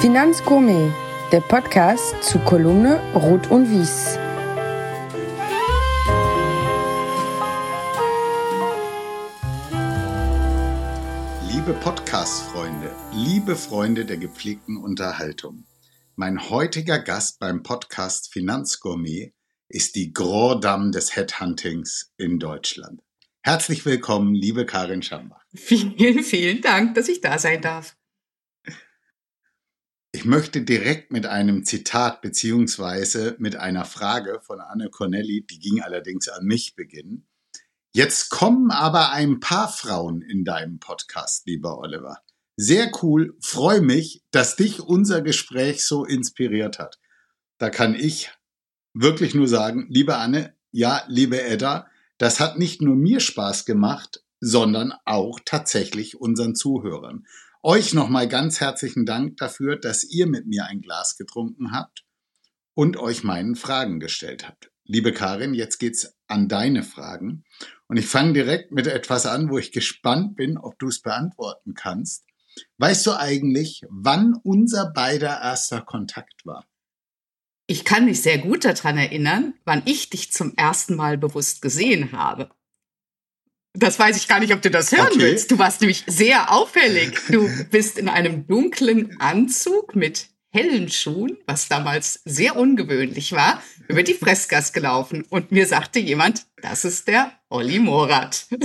Finanzgourmet, der Podcast zu Kolumne Rot und Wies. Liebe Podcast-Freunde, liebe Freunde der gepflegten Unterhaltung. Mein heutiger Gast beim Podcast Finanzgourmet ist die Grand Dame des Headhuntings in Deutschland. Herzlich willkommen, liebe Karin Schambach. Vielen, vielen Dank, dass ich da sein darf. Ich möchte direkt mit einem Zitat beziehungsweise mit einer Frage von Anne Cornelli, die ging allerdings an mich, beginnen. Jetzt kommen aber ein paar Frauen in deinem Podcast, lieber Oliver. Sehr cool, freue mich, dass dich unser Gespräch so inspiriert hat. Da kann ich wirklich nur sagen, liebe Anne, ja, liebe Edda, das hat nicht nur mir Spaß gemacht, sondern auch tatsächlich unseren Zuhörern. Euch nochmal ganz herzlichen Dank dafür, dass ihr mit mir ein Glas getrunken habt und euch meinen Fragen gestellt habt. Liebe Karin, jetzt geht's an deine Fragen. Und ich fange direkt mit etwas an, wo ich gespannt bin, ob du es beantworten kannst. Weißt du eigentlich, wann unser beider erster Kontakt war? Ich kann mich sehr gut daran erinnern, wann ich dich zum ersten Mal bewusst gesehen habe. Das weiß ich gar nicht, ob du das hören okay. willst. Du warst nämlich sehr auffällig. Du bist in einem dunklen Anzug mit hellen Schuhen, was damals sehr ungewöhnlich war, über die Fressgas gelaufen. Und mir sagte jemand, das ist der Olli Morat.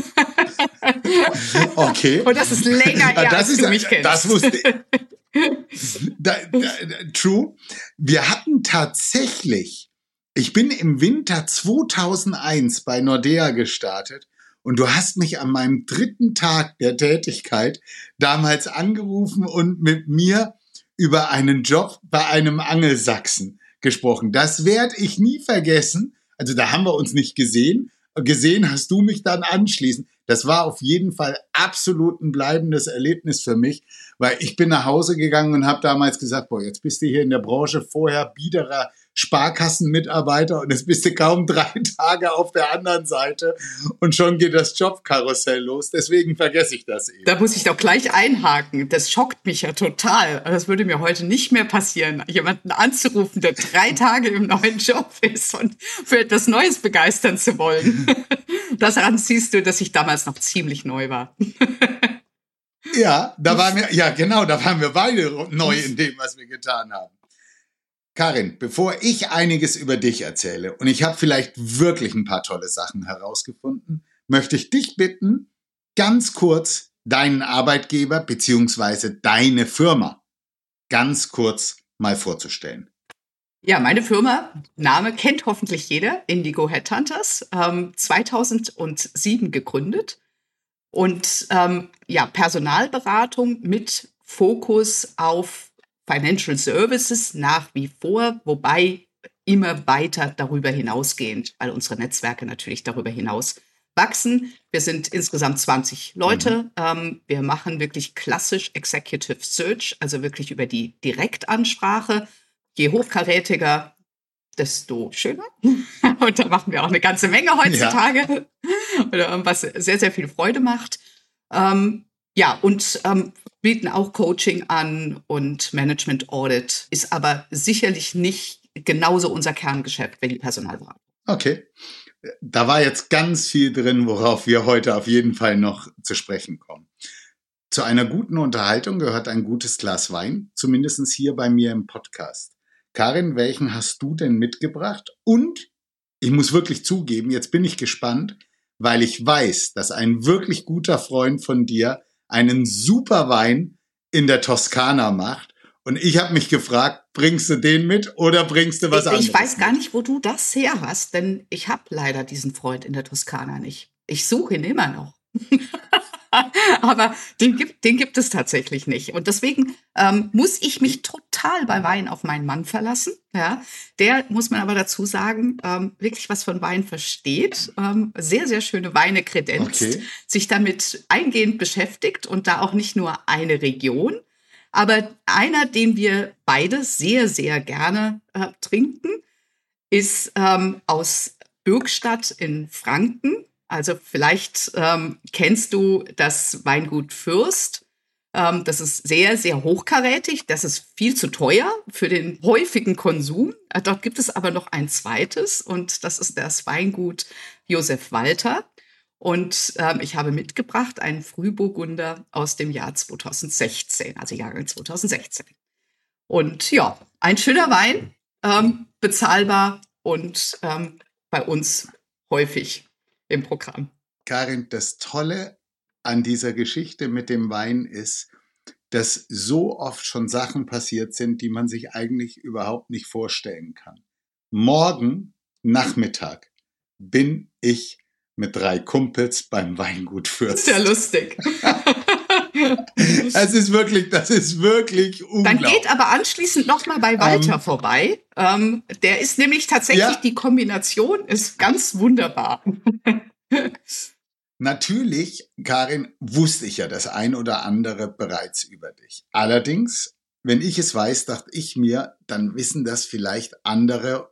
Okay. Und das ist länger her, das als ist, du mich kennst. Das wusste ich. Da, da, true. Wir hatten tatsächlich, ich bin im Winter 2001 bei Nordea gestartet und du hast mich an meinem dritten Tag der Tätigkeit damals angerufen und mit mir über einen Job bei einem Angelsachsen gesprochen. Das werde ich nie vergessen. Also da haben wir uns nicht gesehen. Gesehen hast du mich dann anschließend. Das war auf jeden Fall absolut ein bleibendes Erlebnis für mich, weil ich bin nach Hause gegangen und habe damals gesagt, boah, jetzt bist du hier in der Branche vorher biederer Sparkassenmitarbeiter und jetzt bist du kaum drei Tage auf der anderen Seite und schon geht das Jobkarussell los. Deswegen vergesse ich das eben. Da muss ich doch gleich einhaken. Das schockt mich ja total. Das würde mir heute nicht mehr passieren, jemanden anzurufen, der drei Tage im neuen Job ist und für etwas Neues begeistern zu wollen. Daran siehst du, dass ich damals noch ziemlich neu war. Ja, da waren wir, ja genau, da waren wir beide neu in dem, was wir getan haben. Karin, bevor ich einiges über dich erzähle und ich habe vielleicht wirklich ein paar tolle Sachen herausgefunden, möchte ich dich bitten, ganz kurz deinen Arbeitgeber beziehungsweise deine Firma ganz kurz mal vorzustellen. Ja, meine Firma, Name kennt hoffentlich jeder, Indigo Headhunters, ähm, 2007 gegründet und ähm, ja, Personalberatung mit Fokus auf Financial Services nach wie vor, wobei immer weiter darüber hinausgehend, weil unsere Netzwerke natürlich darüber hinaus wachsen. Wir sind insgesamt 20 Leute. Mhm. Ähm, wir machen wirklich klassisch Executive Search, also wirklich über die Direktansprache. Je hochkarätiger, desto schöner. Und da machen wir auch eine ganze Menge heutzutage, ja. was sehr, sehr viel Freude macht. Ähm, ja, und ähm, bieten auch Coaching an und Management Audit, ist aber sicherlich nicht genauso unser Kerngeschäft wie die Personalberatung. Okay. Da war jetzt ganz viel drin, worauf wir heute auf jeden Fall noch zu sprechen kommen. Zu einer guten Unterhaltung gehört ein gutes Glas Wein, zumindest hier bei mir im Podcast. Karin, welchen hast du denn mitgebracht? Und ich muss wirklich zugeben, jetzt bin ich gespannt, weil ich weiß, dass ein wirklich guter Freund von dir einen super Wein in der Toskana macht. Und ich habe mich gefragt, bringst du den mit oder bringst du was ich, anderes? Ich weiß gar nicht, wo du das her hast, denn ich habe leider diesen Freund in der Toskana nicht. Ich suche ihn immer noch. Aber den gibt, den gibt es tatsächlich nicht. Und deswegen ähm, muss ich mich total bei Wein auf meinen Mann verlassen. Ja, der muss man aber dazu sagen, ähm, wirklich was von Wein versteht, ähm, sehr, sehr schöne Weine kredenzt, okay. sich damit eingehend beschäftigt und da auch nicht nur eine Region, aber einer, den wir beide sehr, sehr gerne äh, trinken, ist ähm, aus Bürgstadt in Franken also vielleicht ähm, kennst du das Weingut Fürst. Ähm, das ist sehr, sehr hochkarätig. Das ist viel zu teuer für den häufigen Konsum. Äh, dort gibt es aber noch ein zweites und das ist das Weingut Josef Walter. Und ähm, ich habe mitgebracht einen Frühburgunder aus dem Jahr 2016, also Jahrgang 2016. Und ja, ein schöner Wein, ähm, bezahlbar und ähm, bei uns häufig im Programm. Karin, das Tolle an dieser Geschichte mit dem Wein ist, dass so oft schon Sachen passiert sind, die man sich eigentlich überhaupt nicht vorstellen kann. Morgen Nachmittag bin ich mit drei Kumpels beim Weingut Fürst. Sehr lustig. Es ist wirklich, das ist wirklich unglaublich. Dann geht aber anschließend nochmal bei Walter ähm, vorbei. Ähm, der ist nämlich tatsächlich, ja. die Kombination ist ganz wunderbar. Natürlich, Karin, wusste ich ja das ein oder andere bereits über dich. Allerdings, wenn ich es weiß, dachte ich mir, dann wissen das vielleicht andere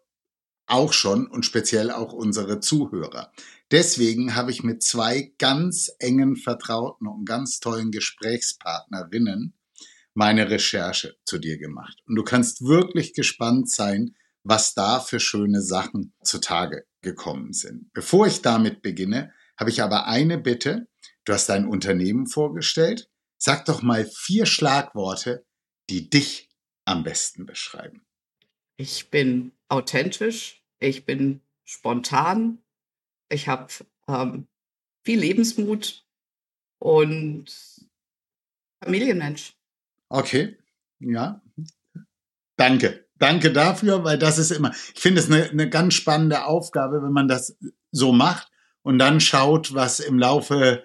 auch schon und speziell auch unsere Zuhörer. Deswegen habe ich mit zwei ganz engen Vertrauten und ganz tollen Gesprächspartnerinnen meine Recherche zu dir gemacht. Und du kannst wirklich gespannt sein, was da für schöne Sachen zutage gekommen sind. Bevor ich damit beginne, habe ich aber eine Bitte. Du hast dein Unternehmen vorgestellt. Sag doch mal vier Schlagworte, die dich am besten beschreiben. Ich bin authentisch, ich bin spontan, ich habe ähm, viel Lebensmut und Familienmensch. Okay, ja. Danke. Danke dafür, weil das ist immer, ich finde es eine, eine ganz spannende Aufgabe, wenn man das so macht und dann schaut, was im Laufe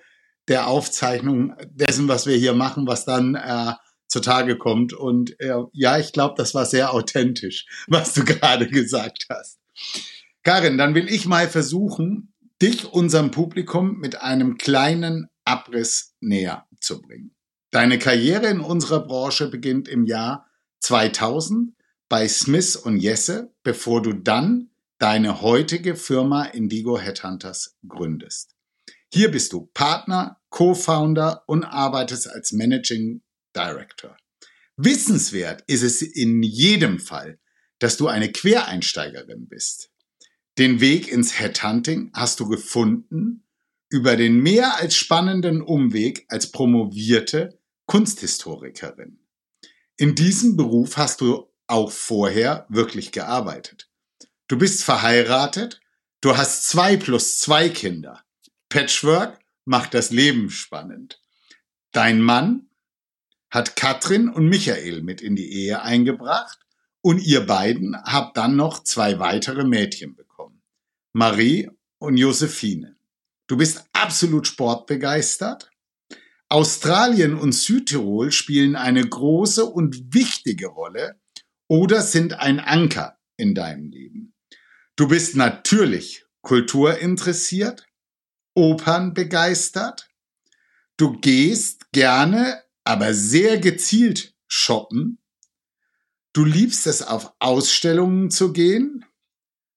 der Aufzeichnung dessen, was wir hier machen, was dann äh, zutage kommt. Und äh, ja, ich glaube, das war sehr authentisch, was du gerade gesagt hast. Karin, dann will ich mal versuchen, dich unserem Publikum mit einem kleinen Abriss näher zu bringen. Deine Karriere in unserer Branche beginnt im Jahr 2000 bei Smith und Jesse, bevor du dann deine heutige Firma Indigo Headhunters gründest. Hier bist du Partner, Co-Founder und arbeitest als Managing Director. Wissenswert ist es in jedem Fall, dass du eine Quereinsteigerin bist. Den Weg ins Headhunting hast du gefunden über den mehr als spannenden Umweg als promovierte Kunsthistorikerin. In diesem Beruf hast du auch vorher wirklich gearbeitet. Du bist verheiratet, du hast zwei plus zwei Kinder. Patchwork macht das Leben spannend. Dein Mann hat Katrin und Michael mit in die Ehe eingebracht und ihr beiden habt dann noch zwei weitere Mädchen bekommen. Marie und Josephine. Du bist absolut sportbegeistert. Australien und Südtirol spielen eine große und wichtige Rolle oder sind ein Anker in deinem Leben. Du bist natürlich kulturinteressiert, Opern begeistert. Du gehst gerne, aber sehr gezielt shoppen. Du liebst es, auf Ausstellungen zu gehen.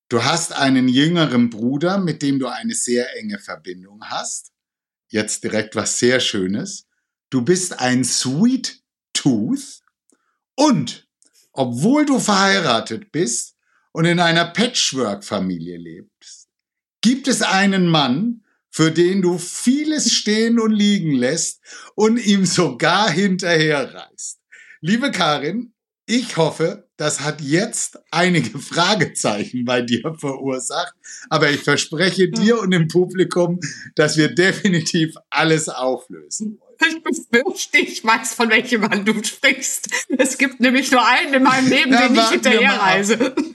Du hast einen jüngeren Bruder, mit dem du eine sehr enge Verbindung hast. Jetzt direkt was sehr Schönes. Du bist ein Sweet Tooth und obwohl du verheiratet bist und in einer Patchwork-Familie lebst, gibt es einen Mann, für den du vieles stehen und liegen lässt und ihm sogar hinterherreist. Liebe Karin, ich hoffe, das hat jetzt einige Fragezeichen bei dir verursacht, aber ich verspreche dir und dem Publikum, dass wir definitiv alles auflösen Ich befürchte, ich weiß, von welchem Mann du sprichst. Es gibt nämlich nur einen in meinem Leben, ja, den ich hinterherreise.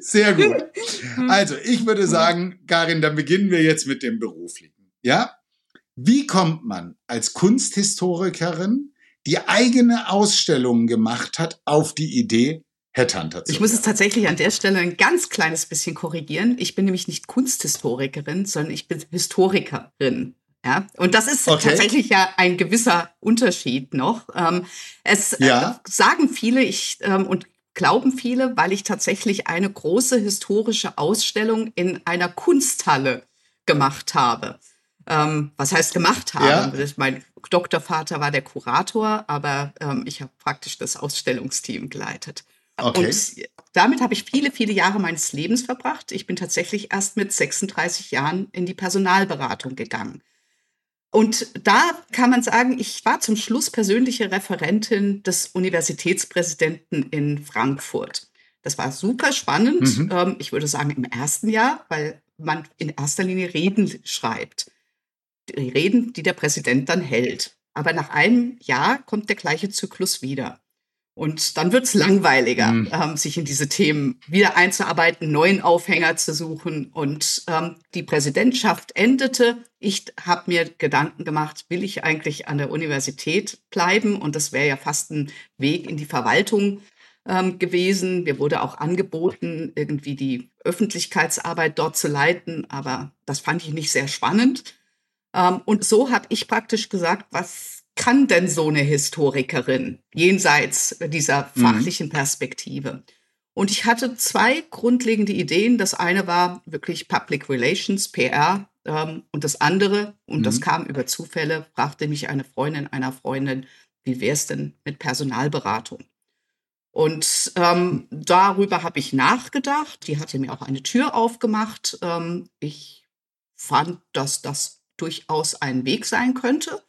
Sehr gut. Also, ich würde sagen, Karin, dann beginnen wir jetzt mit dem Beruflichen. Ja? Wie kommt man als Kunsthistorikerin die eigene Ausstellung gemacht hat, auf die Idee, Headhunter zu Ich muss es tatsächlich an der Stelle ein ganz kleines bisschen korrigieren. Ich bin nämlich nicht Kunsthistorikerin, sondern ich bin Historikerin. Ja, und das ist okay. tatsächlich ja ein gewisser Unterschied noch. Ähm, es äh, ja. sagen viele ich, ähm, und glauben viele, weil ich tatsächlich eine große historische Ausstellung in einer Kunsthalle gemacht habe. Ähm, was heißt gemacht haben. Ja. Mein Doktorvater war der Kurator, aber ähm, ich habe praktisch das Ausstellungsteam geleitet. Okay. Und damit habe ich viele, viele Jahre meines Lebens verbracht. Ich bin tatsächlich erst mit 36 Jahren in die Personalberatung gegangen. Und da kann man sagen, ich war zum Schluss persönliche Referentin des Universitätspräsidenten in Frankfurt. Das war super spannend. Mhm. Ähm, ich würde sagen im ersten Jahr, weil man in erster Linie Reden schreibt. Die Reden, die der Präsident dann hält. Aber nach einem Jahr kommt der gleiche Zyklus wieder. Und dann wird es langweiliger, mhm. ähm, sich in diese Themen wieder einzuarbeiten, neuen Aufhänger zu suchen. Und ähm, die Präsidentschaft endete. Ich habe mir Gedanken gemacht, will ich eigentlich an der Universität bleiben? Und das wäre ja fast ein Weg in die Verwaltung ähm, gewesen. Mir wurde auch angeboten, irgendwie die Öffentlichkeitsarbeit dort zu leiten, aber das fand ich nicht sehr spannend. Ähm, und so habe ich praktisch gesagt, was kann denn so eine Historikerin jenseits dieser mhm. fachlichen mhm. Perspektive? Und ich hatte zwei grundlegende Ideen. Das eine war wirklich Public Relations, PR. Ähm, und das andere, und mhm. das kam über Zufälle, fragte mich eine Freundin einer Freundin, wie wäre es denn mit Personalberatung? Und ähm, darüber habe ich nachgedacht. Die hatte mir auch eine Tür aufgemacht. Ähm, ich fand, dass das durchaus ein Weg sein könnte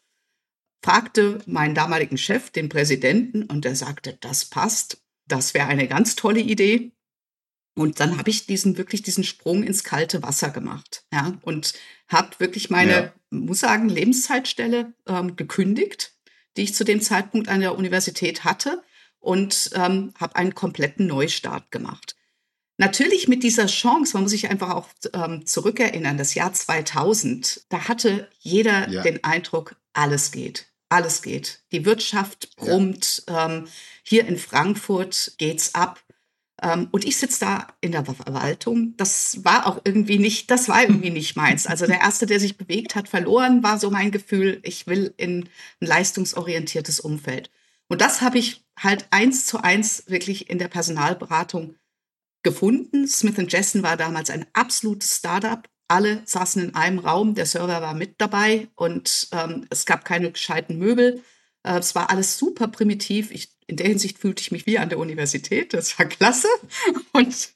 fragte meinen damaligen Chef, den Präsidenten, und der sagte, das passt, das wäre eine ganz tolle Idee. Und dann habe ich diesen wirklich diesen Sprung ins kalte Wasser gemacht, ja, und habe wirklich meine, ja. muss sagen, Lebenszeitstelle ähm, gekündigt, die ich zu dem Zeitpunkt an der Universität hatte, und ähm, habe einen kompletten Neustart gemacht. Natürlich mit dieser Chance, man muss sich einfach auch ähm, zurückerinnern, das Jahr 2000, da hatte jeder ja. den Eindruck, alles geht alles geht. Die Wirtschaft brummt. Ja. Ähm, hier in Frankfurt geht's ab. Ähm, und ich sitze da in der Verwaltung. Das war auch irgendwie nicht, das war irgendwie nicht meins. Also der erste, der sich bewegt hat, verloren, war so mein Gefühl. Ich will in ein leistungsorientiertes Umfeld. Und das habe ich halt eins zu eins wirklich in der Personalberatung gefunden. Smith Jessen war damals ein absolutes Startup alle saßen in einem Raum, der Server war mit dabei und ähm, es gab keine gescheiten Möbel. Äh, es war alles super primitiv. Ich, in der Hinsicht fühlte ich mich wie an der Universität. Das war klasse. Und,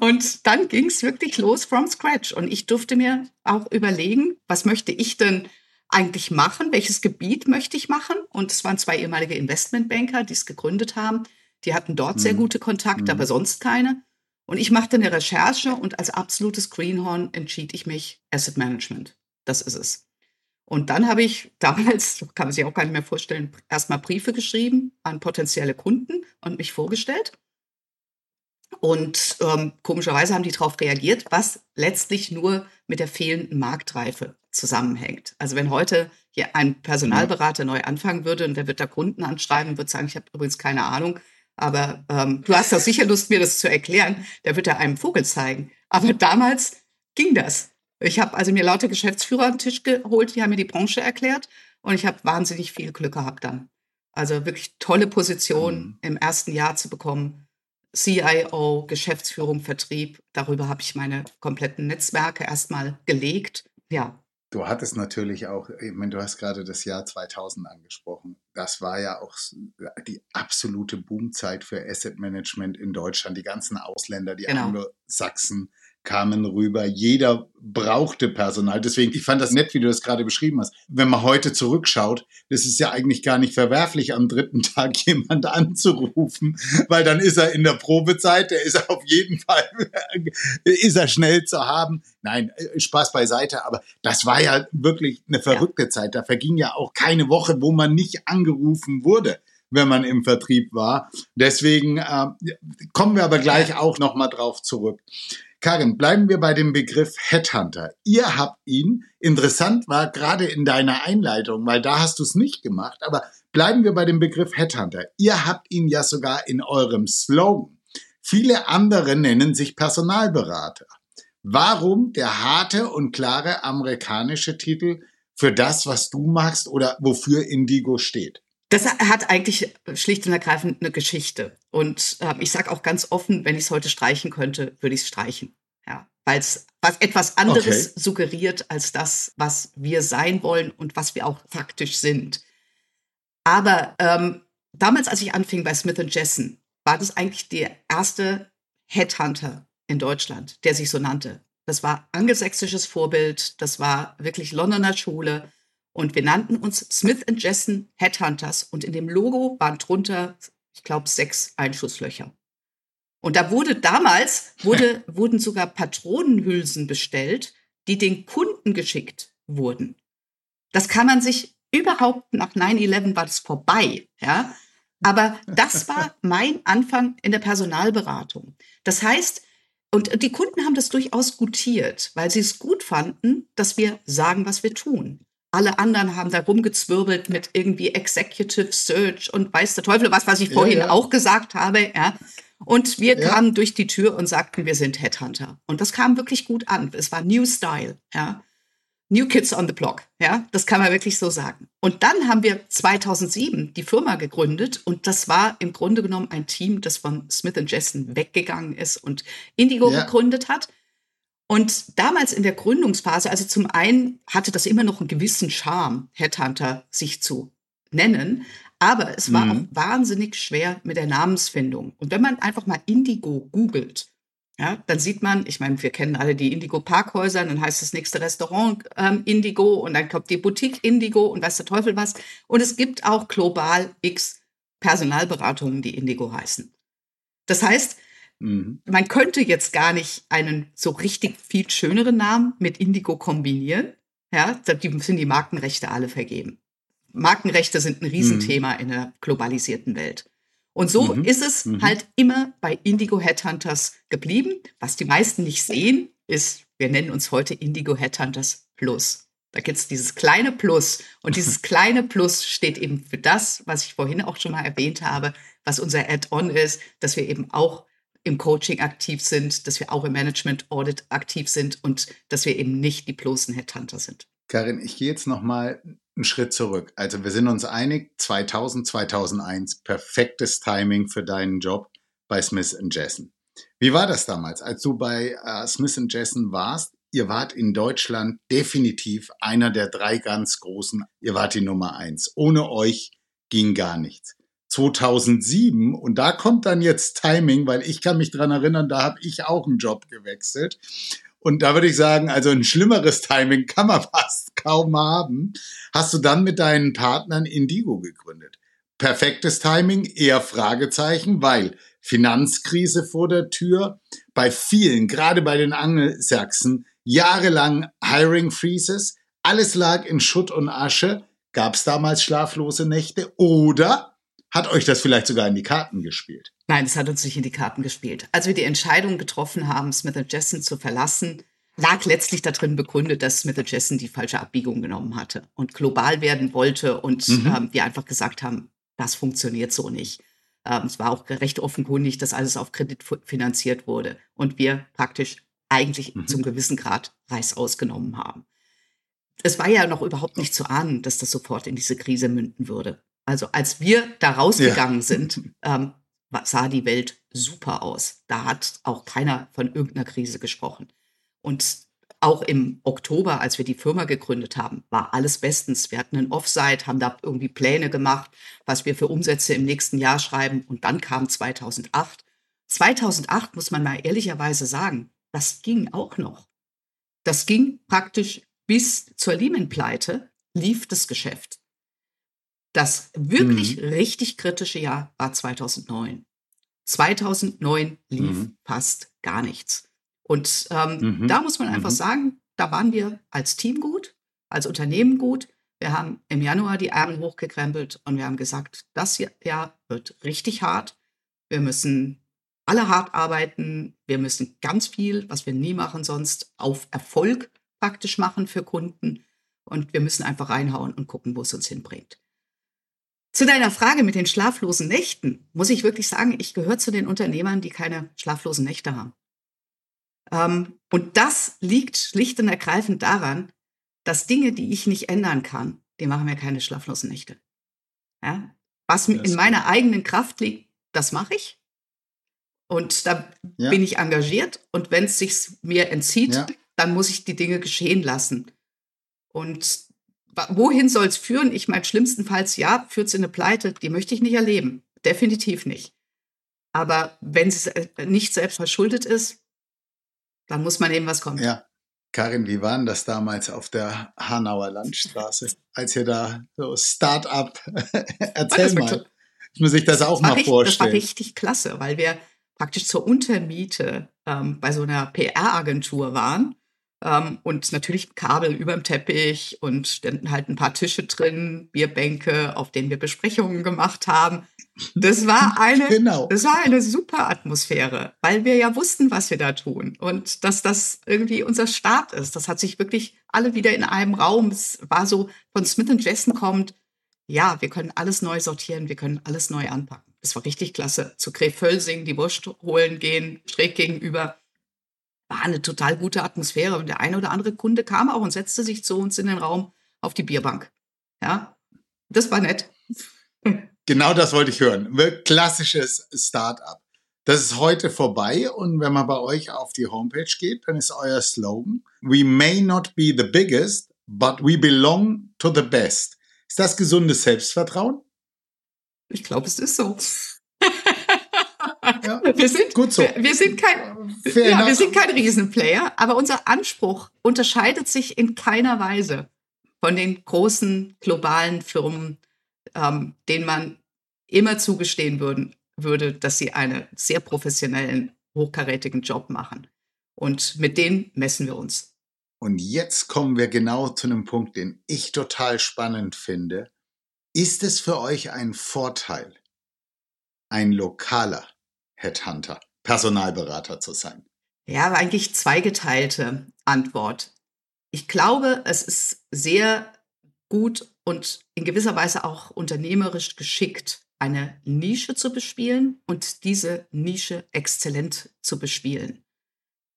und dann ging es wirklich los from scratch. Und ich durfte mir auch überlegen, was möchte ich denn eigentlich machen? Welches Gebiet möchte ich machen? Und es waren zwei ehemalige Investmentbanker, die es gegründet haben. Die hatten dort mhm. sehr gute Kontakte, mhm. aber sonst keine. Und ich machte eine Recherche und als absolutes Greenhorn entschied ich mich Asset Management. Das ist es. Und dann habe ich damals, kann man sich auch gar nicht mehr vorstellen, erstmal Briefe geschrieben an potenzielle Kunden und mich vorgestellt. Und ähm, komischerweise haben die darauf reagiert, was letztlich nur mit der fehlenden Marktreife zusammenhängt. Also wenn heute hier ein Personalberater neu anfangen würde und der wird da Kunden anschreiben, wird sagen, ich habe übrigens keine Ahnung, aber ähm, du hast doch sicher Lust, mir das zu erklären. Der wird ja einem Vogel zeigen. Aber damals ging das. Ich habe also mir lauter Geschäftsführer an den Tisch geholt, die haben mir die Branche erklärt und ich habe wahnsinnig viel Glück gehabt dann. Also wirklich tolle Position mhm. im ersten Jahr zu bekommen. CIO, Geschäftsführung, Vertrieb. Darüber habe ich meine kompletten Netzwerke erstmal gelegt. Ja, Du hattest natürlich auch, ich meine, du hast gerade das Jahr 2000 angesprochen. Das war ja auch die absolute Boomzeit für Asset Management in Deutschland. Die ganzen Ausländer, die genau. Anglo-Sachsen, kamen rüber. Jeder brauchte Personal. Deswegen, ich fand das nett, wie du das gerade beschrieben hast. Wenn man heute zurückschaut, das ist ja eigentlich gar nicht verwerflich, am dritten Tag jemand anzurufen, weil dann ist er in der Probezeit, der ist auf jeden Fall, ist er schnell zu haben. Nein, äh, Spaß beiseite, aber das war ja wirklich eine verrückte ja. Zeit. Da verging ja auch keine Woche, wo man nicht angerufen wurde wenn man im Vertrieb war. Deswegen äh, kommen wir aber gleich auch noch mal drauf zurück. Karin, bleiben wir bei dem Begriff Headhunter. Ihr habt ihn, interessant war gerade in deiner Einleitung, weil da hast du es nicht gemacht, aber bleiben wir bei dem Begriff Headhunter. Ihr habt ihn ja sogar in eurem Slogan. Viele andere nennen sich Personalberater. Warum der harte und klare amerikanische Titel für das, was du machst oder wofür Indigo steht? Das hat eigentlich schlicht und ergreifend eine Geschichte. Und äh, ich sage auch ganz offen, wenn ich es heute streichen könnte, würde ich es streichen. Ja. weil es was etwas anderes okay. suggeriert als das, was wir sein wollen und was wir auch faktisch sind. Aber ähm, damals, als ich anfing bei Smith Jessen, war das eigentlich der erste Headhunter in Deutschland, der sich so nannte. Das war angelsächsisches Vorbild, das war wirklich Londoner Schule. Und wir nannten uns Smith Jessen Headhunters. Und in dem Logo waren drunter, ich glaube, sechs Einschusslöcher. Und da wurde damals, wurde, wurden sogar Patronenhülsen bestellt, die den Kunden geschickt wurden. Das kann man sich überhaupt, nach 9-11 war das vorbei, ja. Aber das war mein Anfang in der Personalberatung. Das heißt, und die Kunden haben das durchaus gutiert, weil sie es gut fanden, dass wir sagen, was wir tun. Alle anderen haben da rumgezwirbelt mit irgendwie Executive Search und weiß der Teufel was, was ich vorhin ja, ja. auch gesagt habe. Ja. Und wir ja. kamen durch die Tür und sagten, wir sind Headhunter. Und das kam wirklich gut an. Es war New Style. Ja. New Kids on the Block, ja, das kann man wirklich so sagen. Und dann haben wir 2007 die Firma gegründet und das war im Grunde genommen ein Team, das von Smith Jessen weggegangen ist und Indigo gegründet hat. Und damals in der Gründungsphase, also zum einen hatte das immer noch einen gewissen Charme, Headhunter sich zu nennen, aber es war mhm. auch wahnsinnig schwer mit der Namensfindung. Und wenn man einfach mal Indigo googelt, ja, dann sieht man, ich meine, wir kennen alle die Indigo Parkhäuser, dann heißt das nächste Restaurant ähm, Indigo und dann kommt die Boutique Indigo und weiß der Teufel was. Und es gibt auch global x Personalberatungen, die Indigo heißen. Das heißt, mhm. man könnte jetzt gar nicht einen so richtig viel schöneren Namen mit Indigo kombinieren. Ja, die sind die Markenrechte alle vergeben. Markenrechte sind ein Riesenthema mhm. in der globalisierten Welt. Und so mhm. ist es mhm. halt immer bei Indigo Headhunters geblieben. Was die meisten nicht sehen, ist, wir nennen uns heute Indigo Headhunters Plus. Da gibt es dieses kleine Plus. Und dieses kleine Plus steht eben für das, was ich vorhin auch schon mal erwähnt habe, was unser Add-on ist, dass wir eben auch im Coaching aktiv sind, dass wir auch im Management Audit aktiv sind und dass wir eben nicht die bloßen Headhunter sind. Karin, ich gehe jetzt noch mal einen Schritt zurück. Also wir sind uns einig, 2000, 2001, perfektes Timing für deinen Job bei Smith Jessen. Wie war das damals, als du bei äh, Smith Jessen warst? Ihr wart in Deutschland definitiv einer der drei ganz großen. Ihr wart die Nummer eins. Ohne euch ging gar nichts. 2007 und da kommt dann jetzt Timing, weil ich kann mich dran erinnern, da habe ich auch einen Job gewechselt und da würde ich sagen, also ein schlimmeres Timing kann man fast kaum haben. Hast du dann mit deinen Partnern Indigo gegründet? Perfektes Timing, eher Fragezeichen, weil Finanzkrise vor der Tür, bei vielen, gerade bei den Angelsachsen, jahrelang Hiring Freezes, alles lag in Schutt und Asche. Gab es damals schlaflose Nächte oder hat euch das vielleicht sogar in die Karten gespielt? Nein, es hat uns nicht in die Karten gespielt. Als wir die Entscheidung getroffen haben, Smith Jessen zu verlassen, lag letztlich darin begründet, dass Smith Jessen die falsche Abbiegung genommen hatte und global werden wollte und mhm. ähm, wir einfach gesagt haben, das funktioniert so nicht. Ähm, es war auch recht offenkundig, dass alles auf Kredit finanziert wurde und wir praktisch eigentlich mhm. zum gewissen Grad Reis ausgenommen haben. Es war ja noch überhaupt nicht zu ahnen, dass das sofort in diese Krise münden würde. Also als wir da rausgegangen ja. sind, ähm, sah die Welt super aus. Da hat auch keiner von irgendeiner Krise gesprochen. Und auch im Oktober, als wir die Firma gegründet haben, war alles bestens. Wir hatten einen Offsite, haben da irgendwie Pläne gemacht, was wir für Umsätze im nächsten Jahr schreiben. Und dann kam 2008. 2008 muss man mal ehrlicherweise sagen, das ging auch noch. Das ging praktisch bis zur Lehman-Pleite, lief das Geschäft. Das wirklich mhm. richtig kritische Jahr war 2009. 2009 lief mhm. fast gar nichts. Und ähm, mhm. da muss man einfach mhm. sagen, da waren wir als Team gut, als Unternehmen gut. Wir haben im Januar die Ärmel hochgekrempelt und wir haben gesagt, das Jahr wird richtig hart. Wir müssen alle hart arbeiten. Wir müssen ganz viel, was wir nie machen sonst, auf Erfolg praktisch machen für Kunden. Und wir müssen einfach reinhauen und gucken, wo es uns hinbringt. Zu deiner Frage mit den schlaflosen Nächten muss ich wirklich sagen, ich gehöre zu den Unternehmern, die keine schlaflosen Nächte haben. Ähm, und das liegt schlicht und ergreifend daran, dass Dinge, die ich nicht ändern kann, die machen mir keine schlaflosen Nächte. Ja? Was das in meiner eigenen Kraft liegt, das mache ich. Und da ja. bin ich engagiert. Und wenn es sich mir entzieht, ja. dann muss ich die Dinge geschehen lassen. Und wohin soll es führen? Ich meine, schlimmstenfalls, ja, führt es in eine Pleite. Die möchte ich nicht erleben. Definitiv nicht. Aber wenn es äh, nicht selbst verschuldet ist, dann muss man eben was kommen. Ja. Karin, wie war denn das damals auf der Hanauer Landstraße, als ihr da so Start-up, erzähl mal. Ich muss sich das, das auch mal richtig, vorstellen. Das war richtig klasse, weil wir praktisch zur Untermiete ähm, bei so einer PR-Agentur waren ähm, und natürlich Kabel über dem Teppich und ständen halt ein paar Tische drin, Bierbänke, auf denen wir Besprechungen gemacht haben. Das war eine, genau. das war eine super Atmosphäre, weil wir ja wussten, was wir da tun und dass das irgendwie unser Start ist. Das hat sich wirklich alle wieder in einem Raum. Es war so von Smith Jessen kommt, ja, wir können alles neu sortieren, wir können alles neu anpacken. Das war richtig klasse. Zu Krefölsing die Wurst holen gehen, schräg gegenüber war eine total gute Atmosphäre. Und der eine oder andere Kunde kam auch und setzte sich zu uns in den Raum auf die Bierbank. Ja, das war nett. Genau das wollte ich hören. Klassisches Start-up. Das ist heute vorbei und wenn man bei euch auf die Homepage geht, dann ist euer Slogan: We may not be the biggest, but we belong to the best. Ist das gesundes Selbstvertrauen? Ich glaube, es ist so. Ja. Wir sind, Gut so. Wir, wir sind kein, ja, wir sind kein Riesenplayer, aber unser Anspruch unterscheidet sich in keiner Weise von den großen globalen Firmen, ähm, denen man immer zugestehen würden, würde, dass sie einen sehr professionellen, hochkarätigen Job machen. Und mit denen messen wir uns. Und jetzt kommen wir genau zu einem Punkt, den ich total spannend finde. Ist es für euch ein Vorteil, ein lokaler Headhunter, Personalberater zu sein? Ja, aber eigentlich zweigeteilte Antwort. Ich glaube, es ist sehr gut und in gewisser Weise auch unternehmerisch geschickt, eine Nische zu bespielen und diese Nische exzellent zu bespielen.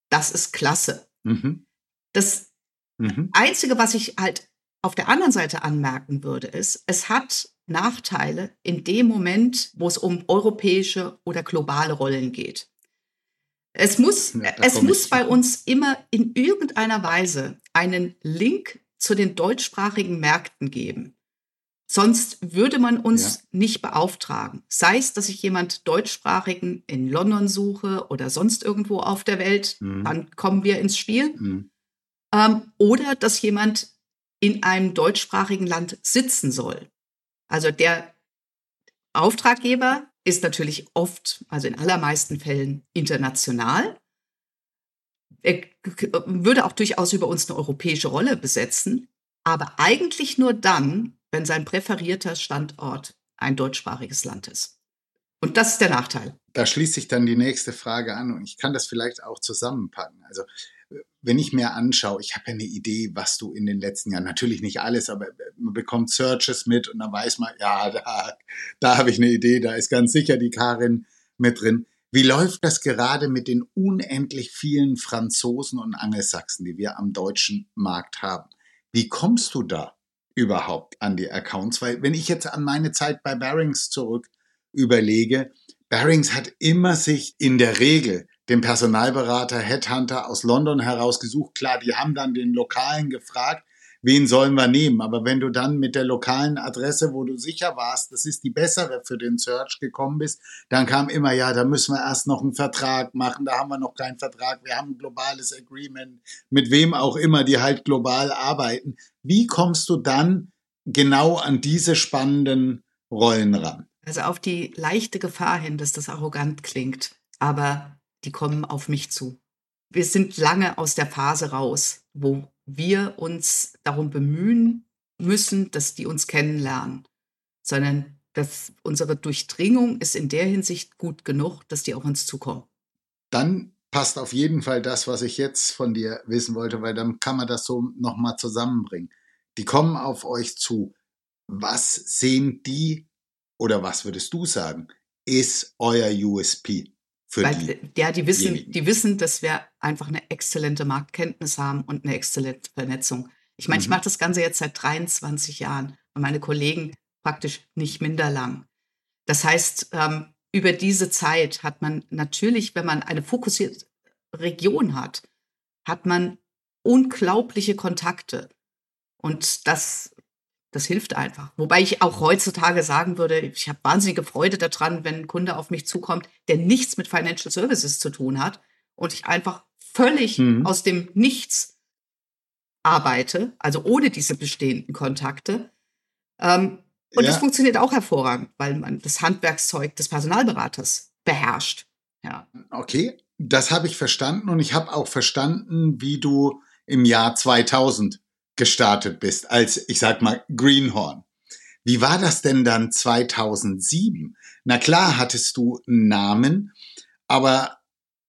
Das ist klasse. Mhm. Das mhm. Einzige, was ich halt auf der anderen Seite anmerken würde, ist, es hat Nachteile in dem Moment, wo es um europäische oder globale Rollen geht. Es muss, ja, es muss bei uns immer in irgendeiner Weise einen Link zu den deutschsprachigen Märkten geben. Sonst würde man uns ja. nicht beauftragen. Sei es, dass ich jemand deutschsprachigen in London suche oder sonst irgendwo auf der Welt, mhm. dann kommen wir ins Spiel. Mhm. Ähm, oder dass jemand in einem deutschsprachigen Land sitzen soll. Also der Auftraggeber ist natürlich oft, also in allermeisten Fällen international. Er würde auch durchaus über uns eine europäische Rolle besetzen, aber eigentlich nur dann, wenn sein präferierter Standort ein deutschsprachiges Land ist. Und das ist der Nachteil. Da schließt sich dann die nächste Frage an und ich kann das vielleicht auch zusammenpacken. Also wenn ich mir anschaue, ich habe ja eine Idee, was du in den letzten Jahren, natürlich nicht alles, aber man bekommt Searches mit und dann weiß man, ja, da, da habe ich eine Idee, da ist ganz sicher die Karin mit drin. Wie läuft das gerade mit den unendlich vielen Franzosen und Angelsachsen, die wir am deutschen Markt haben? Wie kommst du da überhaupt an die Accounts? Weil wenn ich jetzt an meine Zeit bei Barings zurück überlege, Barings hat immer sich in der Regel den Personalberater Headhunter aus London herausgesucht. Klar, die haben dann den Lokalen gefragt, wen sollen wir nehmen. Aber wenn du dann mit der lokalen Adresse, wo du sicher warst, das ist die bessere für den Search gekommen bist, dann kam immer, ja, da müssen wir erst noch einen Vertrag machen, da haben wir noch keinen Vertrag, wir haben ein globales Agreement, mit wem auch immer, die halt global arbeiten. Wie kommst du dann genau an diese spannenden Rollen ran? Also auf die leichte Gefahr hin, dass das arrogant klingt. Aber die kommen auf mich zu. Wir sind lange aus der Phase raus, wo wir uns darum bemühen müssen, dass die uns kennenlernen, sondern dass unsere Durchdringung ist in der Hinsicht gut genug, dass die auf uns zukommen. Dann passt auf jeden Fall das, was ich jetzt von dir wissen wollte, weil dann kann man das so nochmal zusammenbringen. Die kommen auf euch zu. Was sehen die oder was würdest du sagen, ist euer USP? Für Weil, die, ja, die wissen, die wissen, dass wir einfach eine exzellente Marktkenntnis haben und eine exzellente Vernetzung. Ich meine, mhm. ich mache das Ganze jetzt seit 23 Jahren und meine Kollegen praktisch nicht minder lang. Das heißt, ähm, über diese Zeit hat man natürlich, wenn man eine fokussierte Region hat, hat man unglaubliche Kontakte. Und das, das hilft einfach. Wobei ich auch heutzutage sagen würde, ich habe wahnsinnige Freude daran, wenn ein Kunde auf mich zukommt, der nichts mit Financial Services zu tun hat und ich einfach völlig mhm. aus dem Nichts arbeite, also ohne diese bestehenden Kontakte. Ähm, und ja. das funktioniert auch hervorragend, weil man das Handwerkszeug des Personalberaters beherrscht. Ja. Okay, das habe ich verstanden und ich habe auch verstanden, wie du im Jahr 2000 gestartet bist, als ich sag mal Greenhorn. Wie war das denn dann 2007? Na klar hattest du einen Namen, aber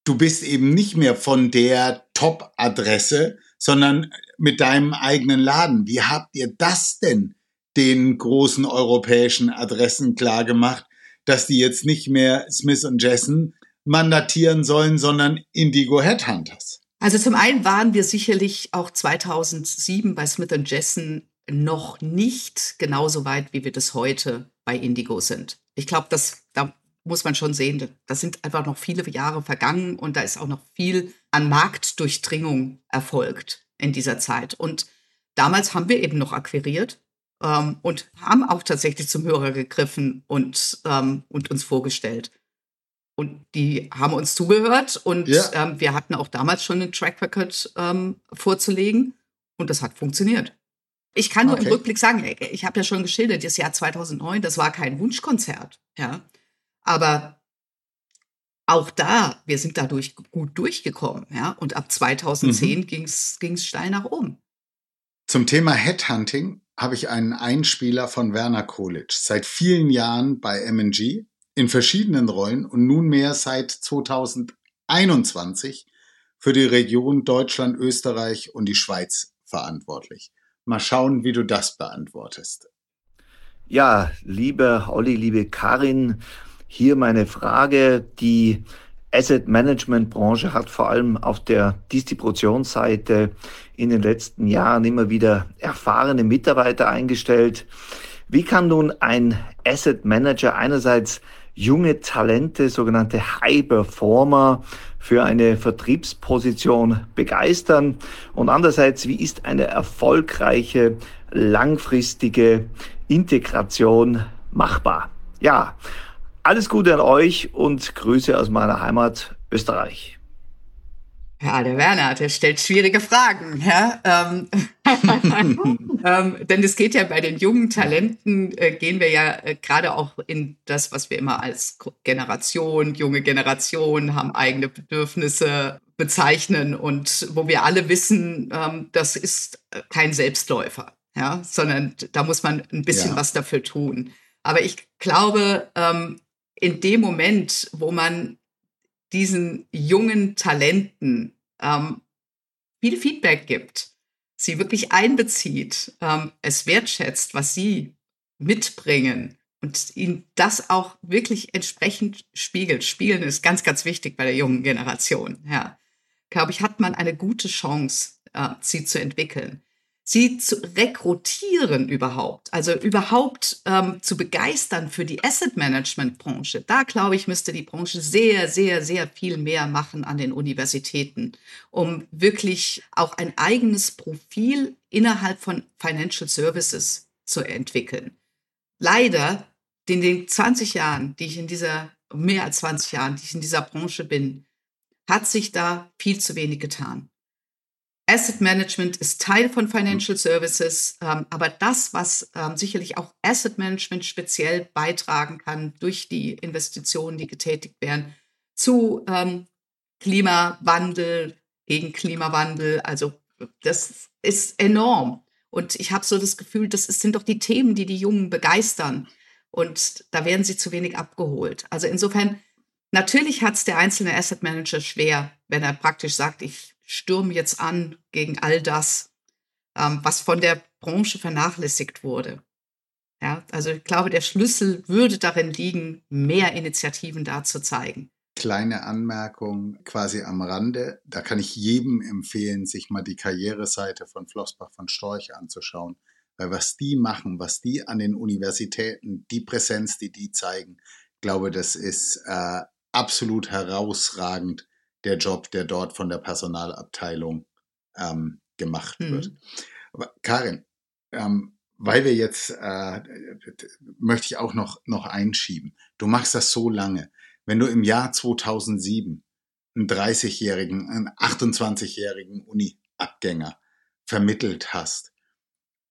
du bist eben nicht mehr von der Top-Adresse, sondern mit deinem eigenen Laden. Wie habt ihr das denn den großen europäischen Adressen klar gemacht, dass die jetzt nicht mehr Smith Jessen mandatieren sollen, sondern Indigo Headhunters? Also zum einen waren wir sicherlich auch 2007 bei Smith Jessen noch nicht genauso weit, wie wir das heute bei Indigo sind. Ich glaube, das da muss man schon sehen, da sind einfach noch viele Jahre vergangen und da ist auch noch viel an Marktdurchdringung erfolgt in dieser Zeit. Und damals haben wir eben noch akquiriert ähm, und haben auch tatsächlich zum Hörer gegriffen und, ähm, und uns vorgestellt. Und die haben uns zugehört und ja. ähm, wir hatten auch damals schon einen Track Record ähm, vorzulegen und das hat funktioniert. Ich kann nur okay. im Rückblick sagen, ich habe ja schon geschildert, das Jahr 2009, das war kein Wunschkonzert, ja. Aber auch da, wir sind dadurch gut durchgekommen, ja. Und ab 2010 mhm. ging es steil nach oben. Zum Thema Headhunting habe ich einen Einspieler von Werner Kolic, seit vielen Jahren bei MG in verschiedenen Rollen und nunmehr seit 2021 für die Region Deutschland, Österreich und die Schweiz verantwortlich. Mal schauen, wie du das beantwortest. Ja, liebe Olli, liebe Karin, hier meine Frage. Die Asset Management Branche hat vor allem auf der Distributionsseite in den letzten Jahren immer wieder erfahrene Mitarbeiter eingestellt. Wie kann nun ein Asset Manager einerseits junge Talente, sogenannte High Performer, für eine Vertriebsposition begeistern? Und andererseits, wie ist eine erfolgreiche, langfristige Integration machbar? Ja, alles Gute an euch und Grüße aus meiner Heimat Österreich. Ja, der Werner, der stellt schwierige Fragen. Ja? Ähm, ähm, denn es geht ja bei den jungen Talenten, äh, gehen wir ja äh, gerade auch in das, was wir immer als Generation, junge Generation, haben eigene Bedürfnisse bezeichnen und wo wir alle wissen, ähm, das ist kein Selbstläufer, ja? sondern da muss man ein bisschen ja. was dafür tun. Aber ich glaube, ähm, in dem Moment, wo man diesen jungen Talenten ähm, viel Feedback gibt, sie wirklich einbezieht, ähm, es wertschätzt, was sie mitbringen und ihnen das auch wirklich entsprechend spiegelt. Spiegeln ist ganz, ganz wichtig bei der jungen Generation. Ja, glaube ich, hat man eine gute Chance, äh, sie zu entwickeln sie zu rekrutieren überhaupt, also überhaupt ähm, zu begeistern für die Asset Management Branche. Da glaube ich, müsste die Branche sehr, sehr, sehr viel mehr machen an den Universitäten, um wirklich auch ein eigenes Profil innerhalb von Financial Services zu entwickeln. Leider, in den 20 Jahren, die ich in dieser, mehr als 20 Jahren, die ich in dieser Branche bin, hat sich da viel zu wenig getan. Asset Management ist Teil von Financial Services, ähm, aber das, was ähm, sicherlich auch Asset Management speziell beitragen kann durch die Investitionen, die getätigt werden, zu ähm, Klimawandel, gegen Klimawandel, also das ist enorm. Und ich habe so das Gefühl, das sind doch die Themen, die die Jungen begeistern. Und da werden sie zu wenig abgeholt. Also insofern, natürlich hat es der einzelne Asset Manager schwer, wenn er praktisch sagt, ich stürmen jetzt an gegen all das, ähm, was von der Branche vernachlässigt wurde. Ja, also ich glaube, der Schlüssel würde darin liegen, mehr Initiativen da zu zeigen. Kleine Anmerkung quasi am Rande. Da kann ich jedem empfehlen, sich mal die Karriereseite von Flossbach von Storch anzuschauen. Weil was die machen, was die an den Universitäten, die Präsenz, die die zeigen, glaube, das ist äh, absolut herausragend, der Job, der dort von der Personalabteilung ähm, gemacht mhm. wird. Aber Karin, ähm, weil wir jetzt, äh, möchte ich auch noch, noch einschieben. Du machst das so lange. Wenn du im Jahr 2007 einen 30-jährigen, einen 28-jährigen Uni-Abgänger vermittelt hast,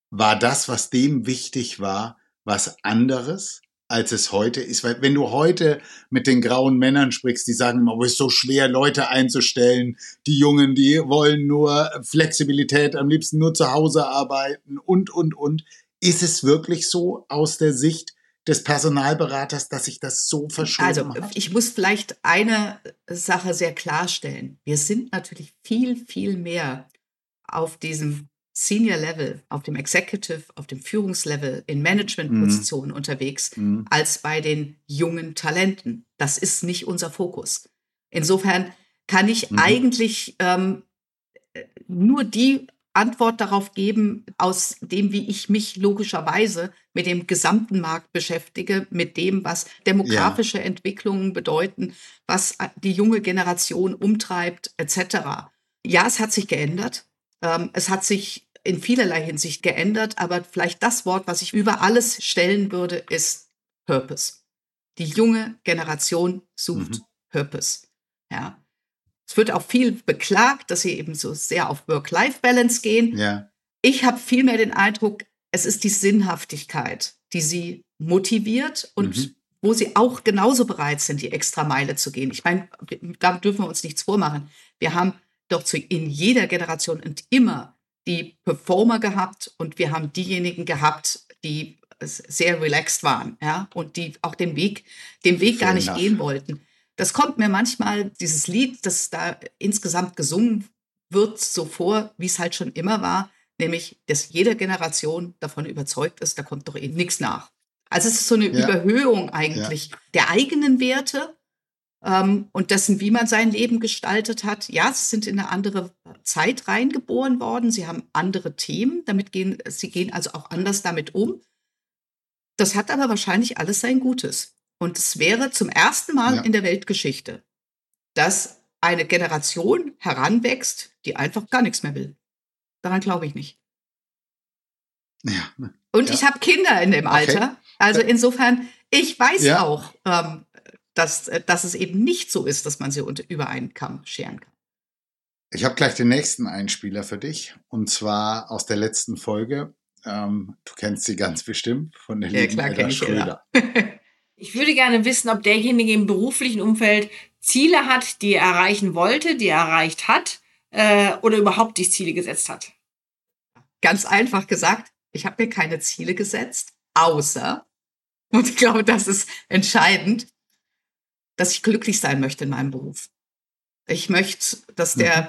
war das, was dem wichtig war, was anderes als es heute ist. Weil wenn du heute mit den grauen Männern sprichst, die sagen immer, es ist so schwer, Leute einzustellen. Die Jungen, die wollen nur Flexibilität, am liebsten nur zu Hause arbeiten und, und, und. Ist es wirklich so aus der Sicht des Personalberaters, dass sich das so verschoben also, hat? Ich muss vielleicht eine Sache sehr klarstellen. Wir sind natürlich viel, viel mehr auf diesem Senior Level, auf dem Executive, auf dem Führungslevel, in Managementpositionen mhm. unterwegs, mhm. als bei den jungen Talenten. Das ist nicht unser Fokus. Insofern kann ich mhm. eigentlich ähm, nur die Antwort darauf geben, aus dem, wie ich mich logischerweise mit dem gesamten Markt beschäftige, mit dem, was demografische ja. Entwicklungen bedeuten, was die junge Generation umtreibt, etc. Ja, es hat sich geändert. Ähm, es hat sich in vielerlei Hinsicht geändert, aber vielleicht das Wort, was ich über alles stellen würde, ist Purpose. Die junge Generation sucht mhm. Purpose. Ja. Es wird auch viel beklagt, dass sie eben so sehr auf Work-Life-Balance gehen. Ja. Ich habe vielmehr den Eindruck, es ist die Sinnhaftigkeit, die sie motiviert und mhm. wo sie auch genauso bereit sind, die extra Meile zu gehen. Ich meine, da dürfen wir uns nichts vormachen. Wir haben doch zu, in jeder Generation und immer die Performer gehabt und wir haben diejenigen gehabt, die sehr relaxed waren, ja, und die auch den Weg, den Weg gar nicht enough. gehen wollten. Das kommt mir manchmal, dieses Lied, das da insgesamt gesungen wird, so vor, wie es halt schon immer war, nämlich, dass jede Generation davon überzeugt ist, da kommt doch eben nichts nach. Also es ist so eine ja. Überhöhung eigentlich ja. der eigenen Werte und dessen, wie man sein Leben gestaltet hat. Ja, sie sind in eine andere Zeit reingeboren worden. Sie haben andere Themen. Damit gehen, sie gehen also auch anders damit um. Das hat aber wahrscheinlich alles sein Gutes. Und es wäre zum ersten Mal ja. in der Weltgeschichte, dass eine Generation heranwächst, die einfach gar nichts mehr will. Daran glaube ich nicht. Ja. Und ja. ich habe Kinder in dem Alter. Okay. Also insofern, ich weiß ja. auch, ähm, dass, äh, dass es eben nicht so ist, dass man sie unter, über einen Kamm scheren kann. Ich habe gleich den nächsten Einspieler für dich und zwar aus der letzten Folge. Ähm, du kennst sie ganz bestimmt von der ja, lieben klar, Edda Schröder. ich würde gerne wissen, ob derjenige im beruflichen Umfeld Ziele hat, die er erreichen wollte, die er erreicht hat äh, oder überhaupt die Ziele gesetzt hat. Ganz einfach gesagt, ich habe mir keine Ziele gesetzt, außer, und ich glaube, das ist entscheidend, dass ich glücklich sein möchte in meinem Beruf. Ich möchte, dass der mhm.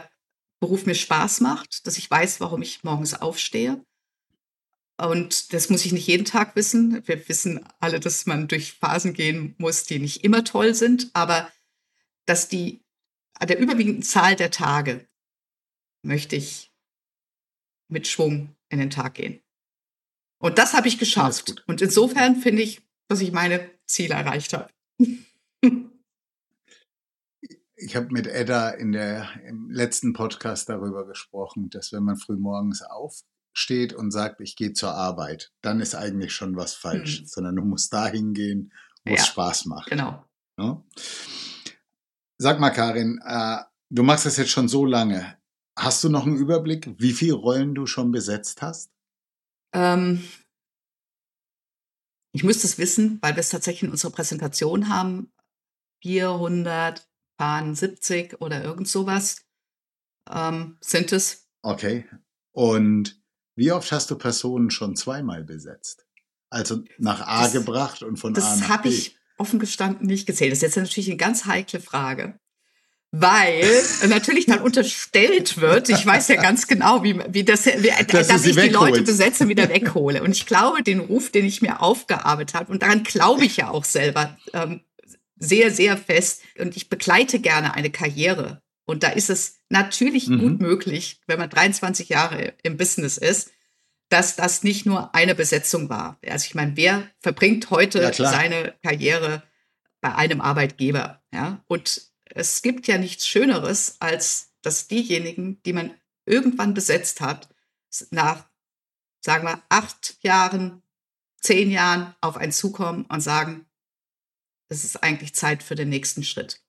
Beruf mir Spaß macht, dass ich weiß, warum ich morgens aufstehe. Und das muss ich nicht jeden Tag wissen. Wir wissen alle, dass man durch Phasen gehen muss, die nicht immer toll sind, aber dass die an der überwiegenden Zahl der Tage möchte ich mit Schwung in den Tag gehen. Und das habe ich geschafft. Und insofern finde ich, dass ich meine Ziele erreicht habe. Ich habe mit Edda in der, im letzten Podcast darüber gesprochen, dass wenn man früh morgens aufsteht und sagt, ich gehe zur Arbeit, dann ist eigentlich schon was falsch, hm. sondern du musst dahin gehen, wo ja, es Spaß macht. Genau. Ja? Ne? Sag mal, Karin, äh, du machst das jetzt schon so lange. Hast du noch einen Überblick, wie viele Rollen du schon besetzt hast? Ähm, ich müsste es wissen, weil wir es tatsächlich in unserer Präsentation haben. 400 Bahn 70 oder irgend sowas ähm, sind es. Okay. Und wie oft hast du Personen schon zweimal besetzt? Also nach A das, gebracht und von A nach B? Das habe ich offen gestanden nicht gezählt. Das ist jetzt natürlich eine ganz heikle Frage. Weil natürlich dann unterstellt wird, ich weiß ja ganz genau, wie, wie das, wie, dass, dass ich die Leute besetze, wieder weghole. Und ich glaube, den Ruf, den ich mir aufgearbeitet habe, und daran glaube ich ja auch selber, ähm, sehr, sehr fest und ich begleite gerne eine Karriere. Und da ist es natürlich mhm. gut möglich, wenn man 23 Jahre im Business ist, dass das nicht nur eine Besetzung war. Also ich meine, wer verbringt heute ja, seine Karriere bei einem Arbeitgeber. Ja? Und es gibt ja nichts Schöneres, als dass diejenigen, die man irgendwann besetzt hat, nach, sagen wir, acht Jahren, zehn Jahren auf einen zukommen und sagen, es ist eigentlich Zeit für den nächsten Schritt.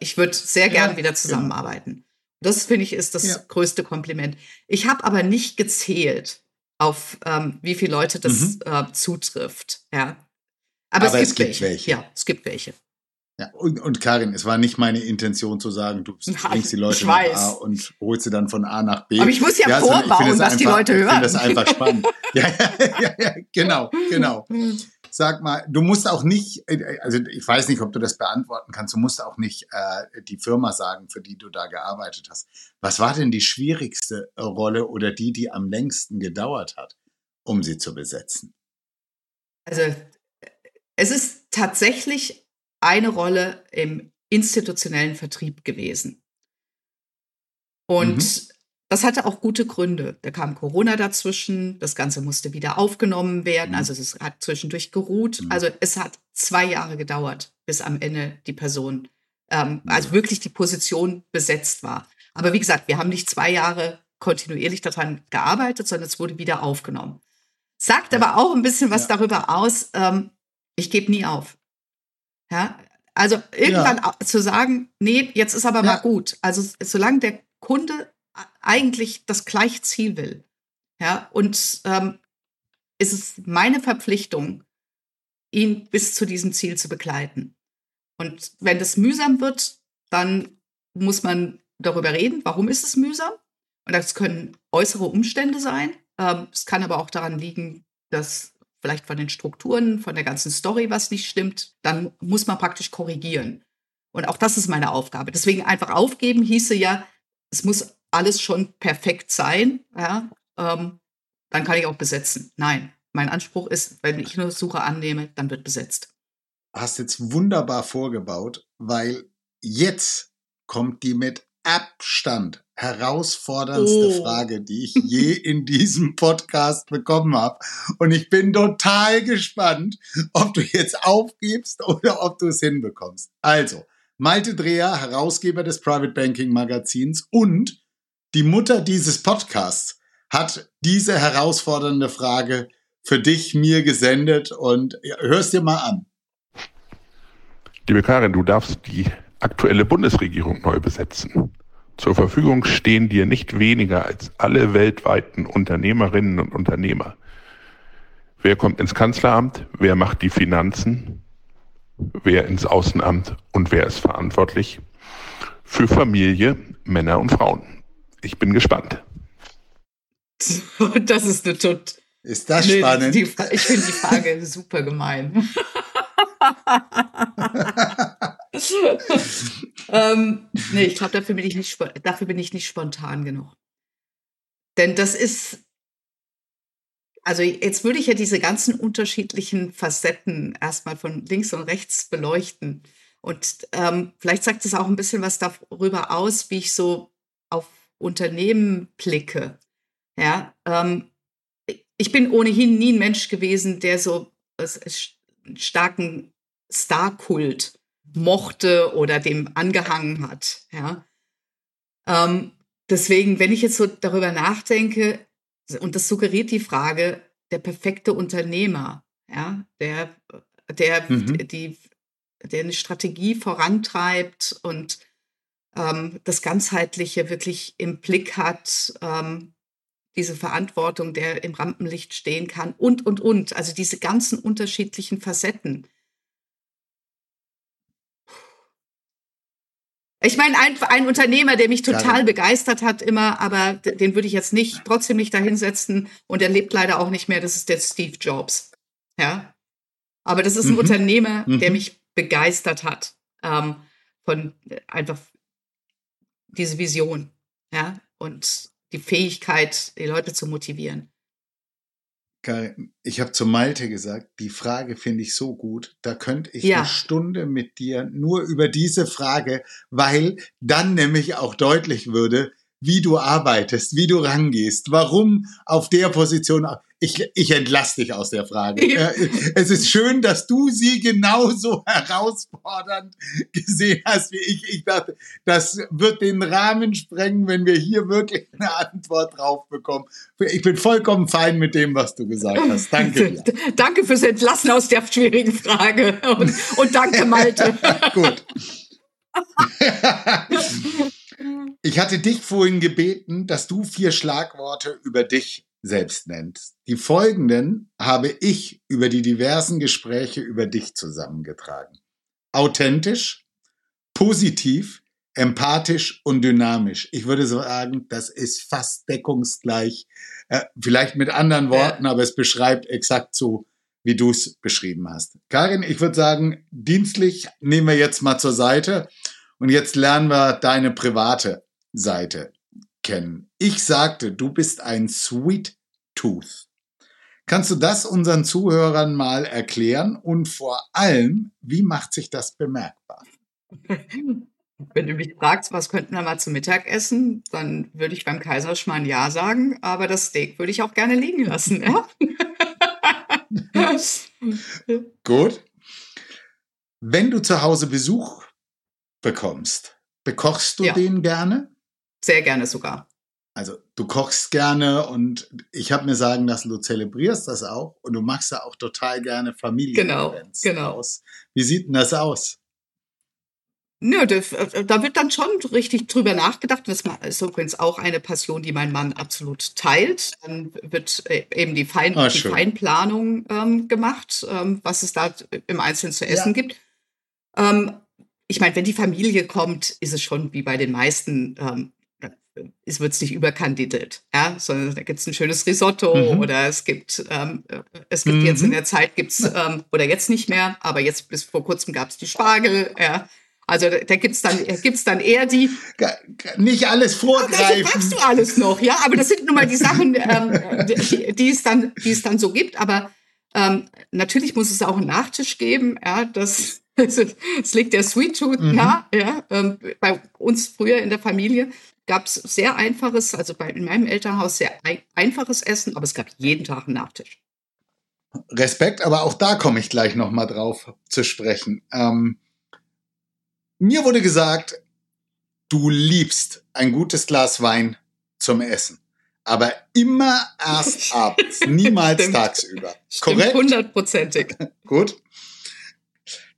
Ich würde sehr gerne ja, wieder zusammenarbeiten. Genau. Das finde ich ist das ja. größte Kompliment. Ich habe aber nicht gezählt, auf ähm, wie viele Leute das mhm. äh, zutrifft. Ja. Aber, aber es, gibt, es gibt welche. welche. Ja, es gibt welche. Ja, und, und Karin, es war nicht meine Intention zu sagen, du bringst die Leute nach A und holst sie dann von A nach B. Aber ich muss ja, ja vorbauen, was einfach, die Leute hören. Ich finde das einfach spannend. ja, ja, ja, ja, genau, genau. Sag mal, du musst auch nicht, also ich weiß nicht, ob du das beantworten kannst, du musst auch nicht äh, die Firma sagen, für die du da gearbeitet hast. Was war denn die schwierigste Rolle oder die, die am längsten gedauert hat, um sie zu besetzen? Also es ist tatsächlich eine Rolle im institutionellen Vertrieb gewesen. Und mhm. Das hatte auch gute Gründe. Da kam Corona dazwischen, das Ganze musste wieder aufgenommen werden, mhm. also es hat zwischendurch geruht. Mhm. Also es hat zwei Jahre gedauert, bis am Ende die Person, ähm, also wirklich die Position besetzt war. Aber wie gesagt, wir haben nicht zwei Jahre kontinuierlich daran gearbeitet, sondern es wurde wieder aufgenommen. Sagt aber auch ein bisschen was ja. darüber aus, ähm, ich gebe nie auf. Ja, also irgendwann ja. zu sagen, nee, jetzt ist aber mal gut. Also solange der Kunde eigentlich das gleiche Ziel will, ja, und ähm, ist es meine Verpflichtung, ihn bis zu diesem Ziel zu begleiten. Und wenn das mühsam wird, dann muss man darüber reden, warum ist es mühsam? Und das können äußere Umstände sein. Ähm, es kann aber auch daran liegen, dass vielleicht von den Strukturen, von der ganzen Story was nicht stimmt, dann muss man praktisch korrigieren. Und auch das ist meine Aufgabe. Deswegen einfach aufgeben hieße ja, es muss alles schon perfekt sein. Ja, ähm, dann kann ich auch besetzen. Nein, mein Anspruch ist, wenn ich eine Suche annehme, dann wird besetzt. Hast jetzt wunderbar vorgebaut, weil jetzt kommt die mit Abstand herausforderndste oh. Frage, die ich je in diesem Podcast bekommen habe. Und ich bin total gespannt, ob du jetzt aufgibst oder ob du es hinbekommst. Also, Malte Dreher, Herausgeber des Private Banking Magazins und die Mutter dieses Podcasts, hat diese herausfordernde Frage für dich mir gesendet und hörst dir mal an. Liebe Karin, du darfst die aktuelle Bundesregierung neu besetzen. Zur Verfügung stehen dir nicht weniger als alle weltweiten Unternehmerinnen und Unternehmer. Wer kommt ins Kanzleramt? Wer macht die Finanzen? Wer ins Außenamt? Und wer ist verantwortlich für Familie, Männer und Frauen? Ich bin gespannt. Das ist eine Tut. Ist das nee, spannend? Die, ich finde die Frage super gemein. ähm, nee, ich glaube, dafür, bin ich nicht, dafür bin ich nicht spontan genug. Denn das ist, also jetzt würde ich ja diese ganzen unterschiedlichen Facetten erstmal von links und rechts beleuchten. Und ähm, vielleicht sagt es auch ein bisschen was darüber aus, wie ich so auf Unternehmen blicke. Ja, ähm, ich bin ohnehin nie ein Mensch gewesen, der so einen starken Star-Kult mochte oder dem angehangen hat. Ja. Ähm, deswegen, wenn ich jetzt so darüber nachdenke, und das suggeriert die Frage, der perfekte Unternehmer, ja, der, der, mhm. die, der eine Strategie vorantreibt und ähm, das Ganzheitliche wirklich im Blick hat, ähm, diese Verantwortung, der im Rampenlicht stehen kann und, und, und. Also diese ganzen unterschiedlichen Facetten. Ich meine, ein, ein Unternehmer, der mich total ja. begeistert hat immer, aber den würde ich jetzt nicht, trotzdem nicht dahinsetzen und er lebt leider auch nicht mehr, das ist der Steve Jobs. Ja. Aber das ist ein mhm. Unternehmer, der mhm. mich begeistert hat. Ähm, von äh, einfach diese Vision. Ja. Und die Fähigkeit, die Leute zu motivieren. Karin, ich habe zu Malte gesagt, die Frage finde ich so gut, da könnte ich ja. eine Stunde mit dir nur über diese Frage, weil dann nämlich auch deutlich würde, wie du arbeitest, wie du rangehst, warum auf der Position. Ich, ich entlasse dich aus der Frage. Äh, es ist schön, dass du sie genauso herausfordernd gesehen hast wie ich. Ich dachte, das wird den Rahmen sprengen, wenn wir hier wirklich eine Antwort drauf bekommen. Ich bin vollkommen fein mit dem, was du gesagt hast. Danke dir. danke fürs Entlassen aus der schwierigen Frage. Und, und danke, Malte. Gut. ich hatte dich vorhin gebeten, dass du vier Schlagworte über dich selbst nennst. Die folgenden habe ich über die diversen Gespräche über dich zusammengetragen. Authentisch, positiv, empathisch und dynamisch. Ich würde sagen, das ist fast deckungsgleich, äh, vielleicht mit anderen Worten, aber es beschreibt exakt so, wie du es beschrieben hast. Karin, ich würde sagen, dienstlich nehmen wir jetzt mal zur Seite und jetzt lernen wir deine private Seite kennen. Ich sagte, du bist ein Sweet Tooth. Kannst du das unseren Zuhörern mal erklären und vor allem, wie macht sich das bemerkbar? Wenn du mich fragst, was könnten wir mal zum Mittag essen, dann würde ich beim Kaiserschmarrn Ja sagen, aber das Steak würde ich auch gerne liegen lassen. Ja? Gut. Wenn du zu Hause Besuch bekommst, bekochst du ja. den gerne? Sehr gerne sogar. Also du kochst gerne und ich habe mir sagen lassen, du zelebrierst das auch und du machst da auch total gerne Familie. Genau, genau. Aus. Wie sieht denn das aus? Nö, das, äh, da wird dann schon richtig drüber nachgedacht. Das ist übrigens auch eine Passion, die mein Mann absolut teilt. Dann wird äh, eben die, Fein, ah, die Feinplanung ähm, gemacht, ähm, was es da im Einzelnen zu essen ja. gibt. Ähm, ich meine, wenn die Familie kommt, ist es schon wie bei den meisten ähm, es wird nicht überkandidelt, ja, sondern da gibt es ein schönes Risotto mhm. oder es gibt, ähm, äh, es gibt mhm. jetzt in der Zeit gibt's ähm, oder jetzt nicht mehr, aber jetzt bis vor kurzem gab es die Spargel, ja. Also da, da gibt's dann gibt's dann eher die nicht alles vorgreifen. Das magst du alles noch, ja, aber das sind nun mal die Sachen, ähm, die, die es dann die es dann so gibt, aber ähm, natürlich muss es auch einen Nachtisch geben, ja, das es liegt der Sweet Tooth mhm. nah, ja, ähm, bei uns früher in der Familie gab es sehr einfaches, also bei, in meinem Elternhaus sehr ein, einfaches Essen, aber es gab jeden Tag einen Nachtisch. Respekt, aber auch da komme ich gleich nochmal drauf zu sprechen. Ähm, mir wurde gesagt, du liebst ein gutes Glas Wein zum Essen. Aber immer erst abends, niemals Stimmt. tagsüber. Stimmt, Korrekt? Hundertprozentig. Gut.